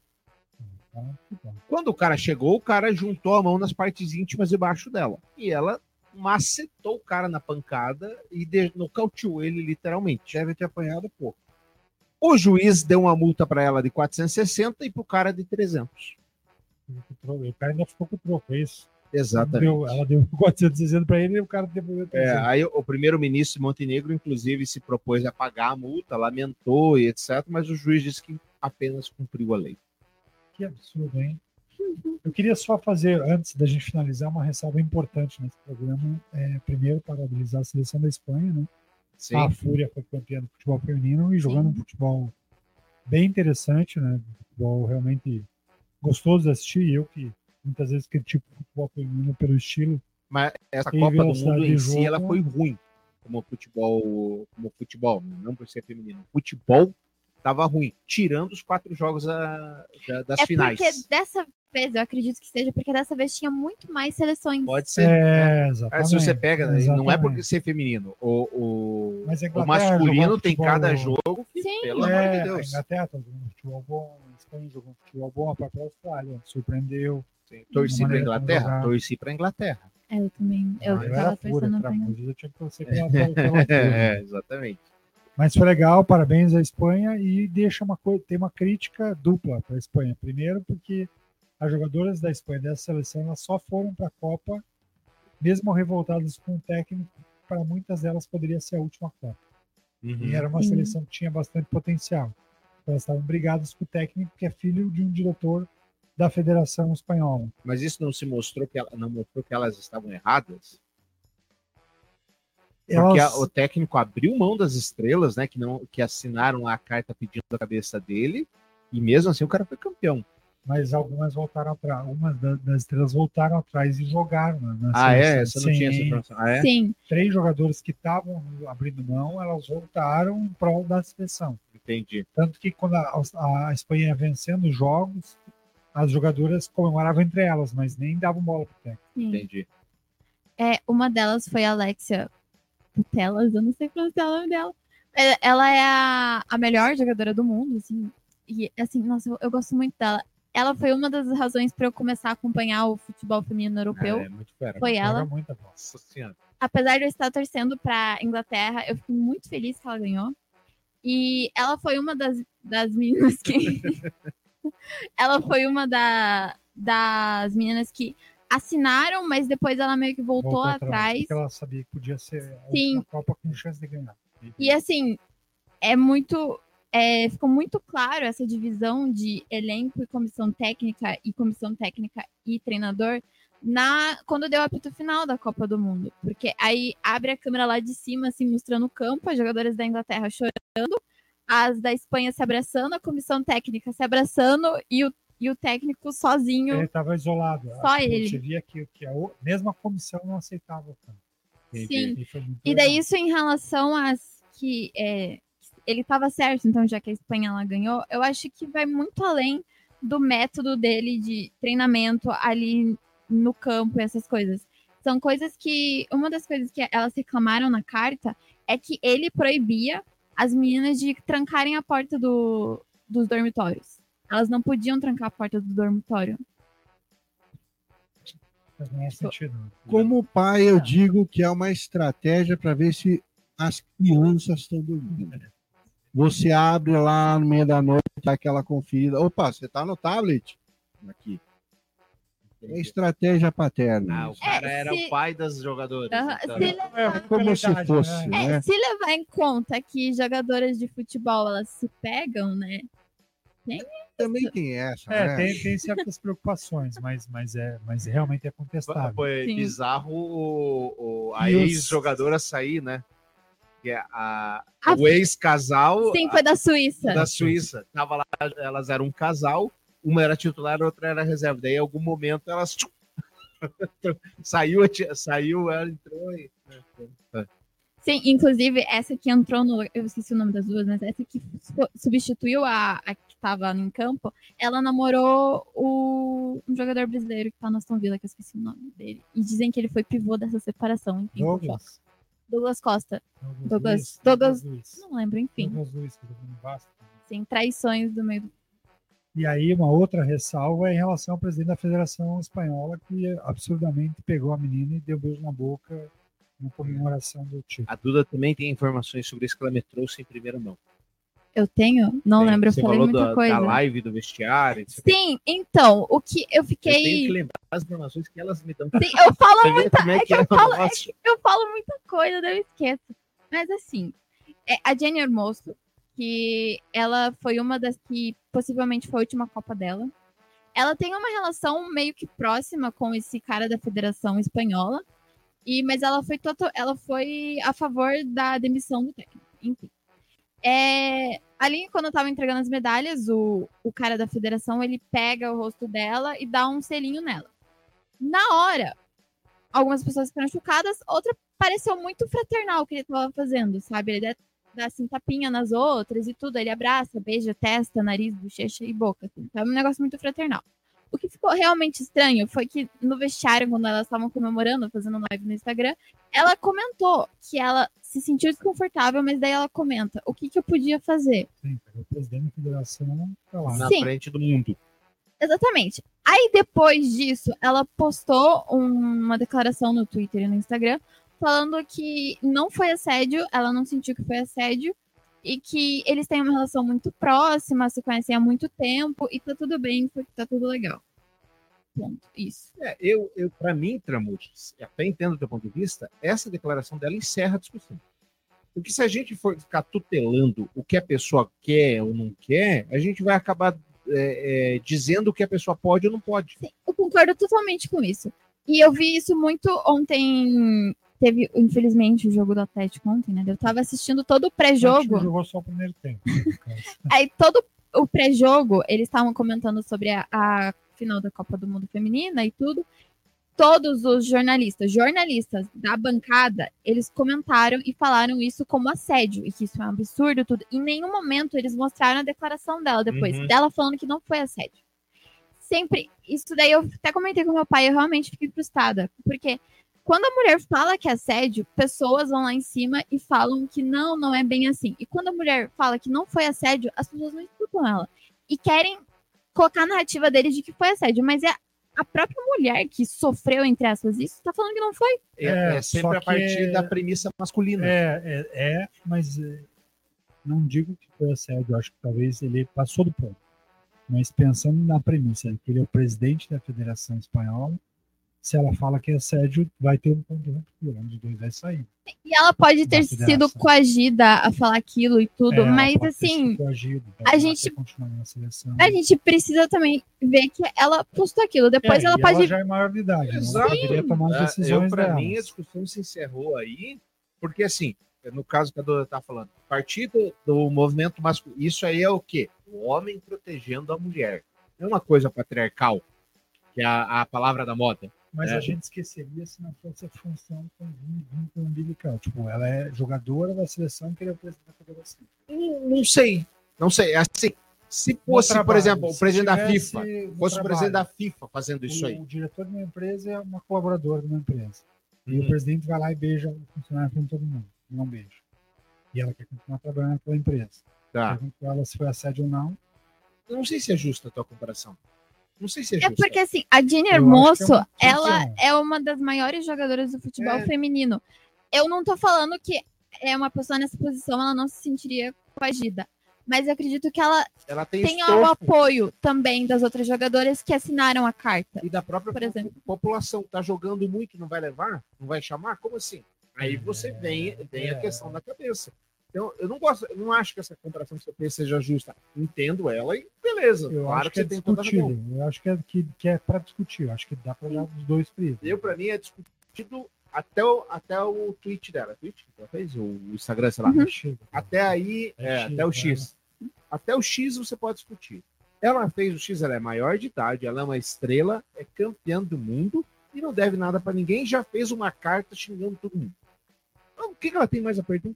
Quando o cara chegou, o cara juntou a mão nas partes íntimas debaixo dela. E ela macetou o cara na pancada e nocauteou ele literalmente. Deve ter apanhado pouco. O juiz deu uma multa para ela de 460 e pro cara de 300. O cara ainda ficou com o troco, é isso? Exatamente. Deu- ela deu 460 para ele e o cara devolveu É, 300. aí o primeiro-ministro de Montenegro, inclusive, se propôs a pagar a multa, lamentou e etc., mas o juiz disse que apenas cumpriu a lei. Que absurdo, hein? Eu queria só fazer, antes da gente finalizar, uma ressalva importante nesse programa. É, primeiro, parabenizar a seleção da Espanha, né? Sim. A Fúria foi campeã do futebol feminino e jogando um futebol bem interessante, né? Futebol realmente gostoso de assistir. E eu que muitas vezes critico o futebol feminino pelo estilo. Mas essa Copa do Mundo em si, jogo. ela foi ruim como futebol, como futebol, não por ser feminino. Futebol tava ruim, tirando os quatro jogos a- da- das é finais. porque dessa vez, eu acredito que seja, porque dessa vez tinha muito mais seleções. Pode ser. É, exatamente. se você pega, né, não é porque ser feminino. O, o, Mas a o Inglaterra masculino tem futebol- cada jogo que, Sim. pelo amor É, de a Deus. Inglaterra tá jogando futebol bom, a Espanha jogou futebol bom, a própria Austrália surpreendeu. Sim. Torci maneira como Inglaterra? Torci pra Inglaterra. É, eu também. Eu Ah, tava era fúria, torcendo pra mim, eu tinha que torcer pela, pela, pela fúria. é, exatamente. Mas foi legal, parabéns à Espanha e deixa uma coisa, tem uma crítica dupla para a Espanha. Primeiro, porque as jogadoras da Espanha dessa seleção elas só foram para a Copa, mesmo revoltadas com o técnico, para muitas delas poderia ser a última Copa. Uhum. E era uma Sim. seleção que tinha bastante potencial. Então, Elas estavam brigadas com o técnico, que é filho de um diretor da Federação Espanhola. Mas isso não se mostrou que ela, não mostrou que elas estavam erradas? Porque Elas- a- o técnico abriu mão das estrelas, né? Que, não, que assinaram a carta pedindo a cabeça dele, e mesmo assim o cara foi campeão. Mas algumas voltaram atrás. Algumas da- das estrelas voltaram atrás e jogaram. né, Ah, é? Você não tinha essa Sim. informação. Ah, é? Sim, Três jogadores que estavam abrindo mão, elas voltaram em prol da seleção. Entendi. Tanto que quando a, a Espanha ia vencendo os jogos, as jogadoras comemoravam entre elas, mas nem davam bola pro técnico. sim. Entendi. É, uma delas foi a Alexia Putelas, eu não sei pronunciar o nome dela. É, Ela é a, a melhor jogadora do mundo, assim. E, assim, nossa, eu, eu gosto muito dela. Ela foi uma das razões para eu começar a acompanhar o futebol feminino europeu. É, muito fera. Foi ela. Joga muita bola. Nossa senhora. apesar de eu estar torcendo para Inglaterra, eu fico muito feliz que ela ganhou. E ela foi uma das, das meninas que. ela foi uma da, das meninas que assinaram, mas depois ela meio que voltou, Voltou atrás. Porque ela sabia que podia ser a Sim. última Copa com chance de ganhar. E assim, é muito. é, ficou muito claro essa divisão de elenco e comissão técnica e comissão técnica e treinador na quando deu o apito final da Copa do Mundo. Porque aí abre a câmera lá de cima, assim, mostrando o campo, as jogadoras da Inglaterra chorando, as da Espanha se abraçando, a comissão técnica se abraçando e o, e o técnico sozinho. Ele estava isolado. Só A gente ele. via que, que a o- mesmo a comissão não aceitava o campo. Sim. E, E daí isso em relação às que é, ele estava certo, então já que a Espanha ela ganhou, eu acho que vai muito além do método dele de treinamento ali no campo e essas coisas. São coisas que uma das coisas que elas reclamaram na carta é que ele proibia as meninas de trancarem a porta do, dos dormitórios. Elas não podiam trancar a porta do dormitório. Faz sentido. Como pai, eu digo que é uma estratégia para ver se as crianças estão dormindo. Você abre lá no meio da noite, dá aquela conferida. Opa, você está no tablet? Aqui. É estratégia paterna. Ah, o cara É, era se- o pai das jogadoras. Aham, então. se levar- É como se fosse, né? É, né? se levar em conta que jogadoras de futebol elas se pegam, né? Também tem essa, É, né? tem, tem certas preocupações, mas, mas, é, mas realmente é contestável. Foi Sim. bizarro o, o- a ex-jogadora sair, né? Que é a, A- o ex-casal Sim, foi da Suíça. da Suíça. Tava lá, elas eram um casal, uma era titular, a outra era reserva. Daí, em algum momento, elas saiu, saiu, ela entrou e. Sim, inclusive essa que entrou no. Eu esqueci o nome das duas, mas essa que su- substituiu a, a estava em campo, ela namorou o, um jogador brasileiro que tá no Aston Villa, que eu esqueci o nome dele. E dizem que ele foi pivô dessa separação. Enfim, Douglas. Douglas Costa. Douglas- Luiz, Douglas- Luiz. Não lembro, enfim. Douglas Luiz, que jogou no Vasco. Sim, traições do meio do. E aí, uma outra ressalva é em relação ao presidente da Federação Espanhola, que absurdamente pegou a menina e deu beijo na boca na comemoração do título. A Duda também tem informações sobre isso que ela me trouxe em primeira mão. Eu tenho? Não Tem- lembro, eu falei falou muita da, coisa. da live do vestiário. Sim, então, o que eu Eu tenho fiquei. que lembrar as informações que elas me dão. Sim, eu falo muita, é é que é eu o falo, é que eu falo muita coisa, eu esqueço. Mas assim, é, a Jenny Hermoso, que ela foi uma das que possivelmente foi a última Copa dela. Ela tem uma relação meio que próxima com esse cara da Federação Espanhola. E, mas ela foi, toto- ela foi a favor da demissão do técnico. Enfim. É, ali, quando eu tava entregando as medalhas, o, o cara da federação ele pega o rosto dela e dá um selinho nela. Na hora, algumas pessoas ficaram chocadas, outra pareceu muito fraternal o que ele tava fazendo, sabe? Ele dá, assim, tapinha nas outras e tudo, ele abraça, beija, testa, nariz, bochecha e boca. Assim, sabe? Um negócio muito fraternal. O que ficou realmente estranho foi que no vestiário, quando elas estavam comemorando, fazendo live no Instagram, ela comentou que ela se sentiu desconfortável, mas daí ela comenta o que, que eu podia fazer. Sim, o presidente da federação tá lá. Na Sim. frente do mundo. Exatamente. Aí depois disso, ela postou um- uma declaração no Twitter e no Instagram falando que não foi assédio, ela não sentiu que foi assédio e que eles têm uma relação muito próxima, se conhecem há muito tempo e tá tudo bem, porque tá tudo legal. Ponto. Isso. É, eu, eu para mim, Tramujas, até entendo o teu ponto de vista, essa declaração dela encerra a discussão. Porque se a gente for ficar tutelando o que a pessoa quer ou não quer, a gente vai acabar é, é, dizendo o que a pessoa pode ou não pode. Eu concordo totalmente com isso. E eu vi isso muito ontem. Teve, infelizmente, o jogo do Atlético ontem, né? Eu tava assistindo todo o Acho que pré-jogo. Jogou só o primeiro tempo. Aí todo o pré-jogo, eles estavam comentando sobre a, a final da Copa do Mundo Feminina e tudo. Todos os jornalistas, jornalistas da bancada, eles comentaram e falaram isso como assédio, e que isso é um absurdo, tudo. Em nenhum momento eles mostraram a declaração dela depois, Uhum. dela falando que não foi assédio. Sempre, isso daí eu até comentei com meu pai, eu realmente fiquei frustrada, porque quando a mulher fala que é assédio, pessoas vão lá em cima e falam que não, não é bem assim. E quando a mulher fala que não foi assédio, as pessoas não escutam ela. E querem colocar a narrativa deles de que foi assédio. Mas é a própria mulher que sofreu, entre aspas, isso, tá falando que não foi. É, é sempre só a partir que- da premissa masculina. É, é, é, mas é, não digo que foi assédio, acho que talvez ele passou do ponto. Mas pensando na premissa que ele é o presidente da Federação Espanhola, se ela fala que é assédio, vai ter um ponto de ruptura, um dos dois vai sair. E ela pode ter sido coagida a falar aquilo e tudo, É, ela mas assim, sido coagido, a gente a gente precisa também ver que ela postou aquilo. Depois É, ela e pode. já é maior de idade, né? ela Exato. poderia tomar as É, decisões dela. mim, a discussão se encerrou aí, porque assim, no caso que a Dora tá falando, a partir do, do movimento masculino, isso aí é o quê? O homem protegendo a mulher. Não é uma coisa patriarcal, que é a, a palavra da moda. Mas É. a gente esqueceria se não fosse a função com vínculo umbilical. Tipo, ela é jogadora da seleção que ele é o presidente da federação. Não, não sei, não sei. Assim, se fosse, por trabalho, exemplo, o presidente da FIFA, fosse o presidente da FIFA fazendo isso o, aí. O diretor de uma empresa é uma colaboradora de uma empresa. E Uhum. o presidente vai lá e beija o funcionário com todo mundo. Não beija. E ela quer continuar trabalhando naquela empresa. Tá. Pergunto ela se foi assédio ou não. Eu não sei se é justa a tua comparação. Não sei se é É justa. porque assim, a acho Hermoso, é ela é uma das maiores jogadoras do futebol É. feminino. Eu não tô falando que é uma pessoa nessa posição, ela não se sentiria coagida. Mas eu acredito que ela Ela tem tenha o apoio também das outras jogadoras que assinaram a carta. E da própria por exemplo. população tá jogando muito, não vai levar? Não vai chamar? Como assim? Aí você vem, vem a questão da cabeça. Então, eu não gosto, eu não acho que essa comparação que você fez seja justa. Entendo ela e beleza. Eu claro acho que que é você tem toda a razão. discutível. Eu acho que é, que, que é para discutir. Eu acho que dá para olhar os dois prismas. Eu, pra mim, é discutido até o, até o tweet dela. Tweet que ela fez? O Instagram, sei lá. Uhum. Até aí, É é, X, até o né? X. Até o X você pode discutir. Ela fez o X, ela é maior de idade, ela é uma estrela, é campeã do mundo e não deve nada pra ninguém. Já fez uma carta xingando todo mundo. Então, o que, que ela tem mais a perder?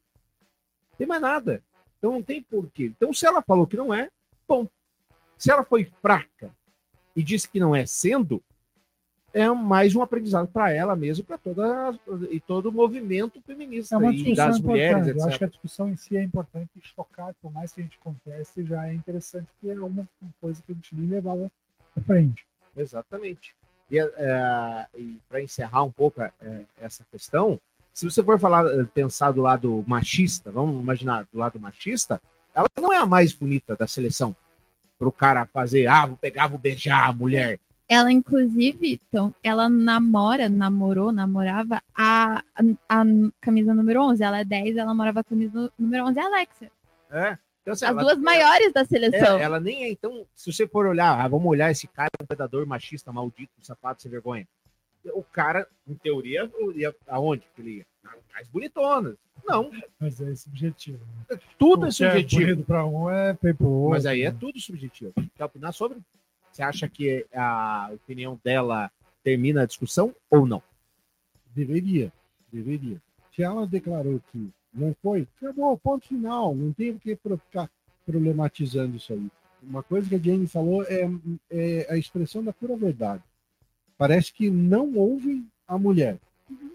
Não tem mais nada. Então não tem porquê. Então, se ela falou que não é, bom. Se ela foi fraca e disse que não é sendo, é mais um aprendizado para ela mesmo, para toda e todo o movimento feminista É e discussão das mulheres, importante. Eu acho etc. que a discussão em si é importante e chocar, por mais que a gente conteste, já é interessante, porque é uma coisa que a gente nem levava à frente. Exatamente. E, é, para encerrar um pouco é, essa questão, se você for falar, eh, pensar do lado machista, vamos imaginar do lado machista, ela não é a mais bonita da seleção. Para o cara fazer, ah, vou pegar, vou beijar a mulher. Ela, inclusive, então, ela namora, namorou, namorava a, a, a camisa número 11. Ela é 10, ela namorava a camisa número 11, é a Alexa. É. Então, assim, As ela- duas maiores da seleção. É, ela nem é, então, se você for olhar, ah, vamos olhar esse cara, um predador machista, maldito, safado, sem vergonha. O cara, em teoria, ia aonde que ele ia? Mais bonitonas. Não, Mas é subjetivo. né? tudo é O que é subjetivo. bonito para um é feio pro outro. Mas aí é né? tudo subjetivo. Quer opinar sobre? Você acha que a opinião dela termina a discussão ou não? Deveria, deveria. Se ela declarou que não foi, acabou, ponto final. Não tem o que ficar problematizando isso aí. Uma coisa que a Jane falou é, é a expressão da pura verdade. Parece que não houve a mulher.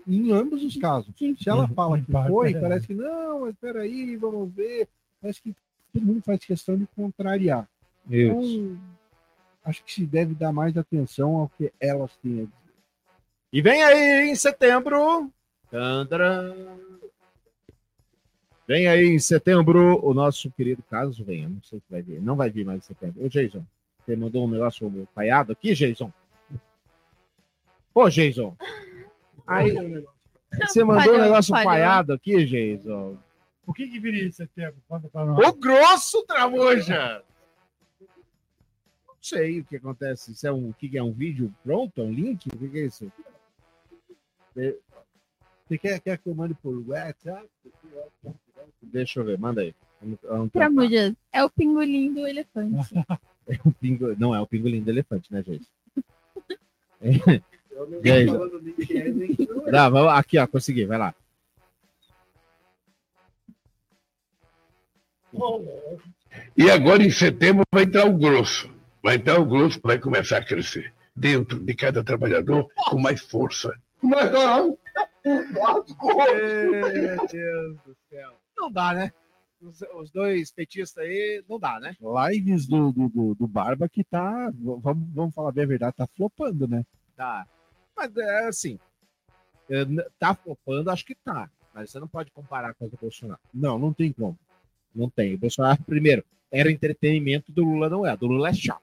Em ambos os casos. Se ela fala que foi, é. parece que não, mas peraí, vamos ver. Parece que todo mundo faz questão de contrariar. Então, acho que se deve dar mais atenção ao que elas têm a dizer. E vem aí em setembro. Vem aí em setembro o nosso querido Carlos venha. Não sei se vai vir. Não vai vir mais em setembro. Ô, Jason, você mandou um negócio paiado aqui, Jason? Pô, Jason. Aí, você mandou Falhou, um negócio falhou. falhado aqui, Jason. O que que viria em setembro? Conta pra nós. O grosso, Tramuja! Não sei o que acontece. Isso é um, o que que é um vídeo pronto? É um link? O que que é isso? Você quer, quer que eu mande por WhatsApp? Deixa eu ver, manda aí. Tramujas, é o pingolim do elefante. É o pingo... Não, é o pingolim do elefante, né, gente? É. E aí, Dá, vamos... Aqui, ó, consegui, vai lá. E agora em setembro vai entrar o grosso. Vai entrar o grosso, vai começar a crescer. Dentro de cada trabalhador, com mais força. Mas não. Meu Deus do céu. Não dá, né? Os, os dois petistas aí, não dá, né? Lives do, do, do, do Barba que tá, vamos, vamos falar bem a verdade, tá flopando, né? Tá. Mas é assim. é, Tá flopando, acho que tá. Mas você não pode comparar com o Bolsonaro. Não, não tem como. Não tem. O Bolsonaro, primeiro, era entretenimento, do Lula não é. Do Lula é chato.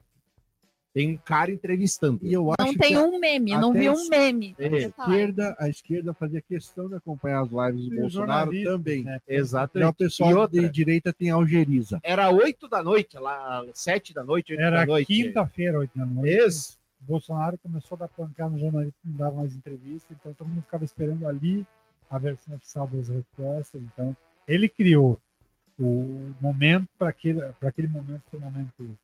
Tem um cara entrevistando. E eu Não tem um meme, não vi um meme. A esquerda, a esquerda fazia questão de acompanhar as lives do E Bolsonaro também. né? Exatamente. Já o pessoal E outra? de direita tem algeriza. Era 8 da noite, lá, 7 da noite, 8 Era da noite. quinta-feira, oito da noite. Isso. Bolsonaro começou a dar pancada no jornalista, não dava mais entrevista, então todo mundo ficava esperando ali a versão oficial das respostas. Então, ele criou o momento para aquele, aquele momento, foi o momento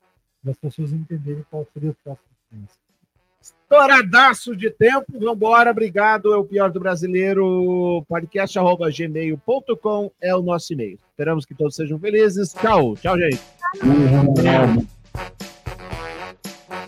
das pessoas entenderem qual seria o próximo passo. Estouradaço de tempo, vambora, obrigado. É o pior do brasileiro. Podcast arroba gmail.com é o nosso e-mail. Esperamos que todos sejam felizes. Tchau, tchau, gente.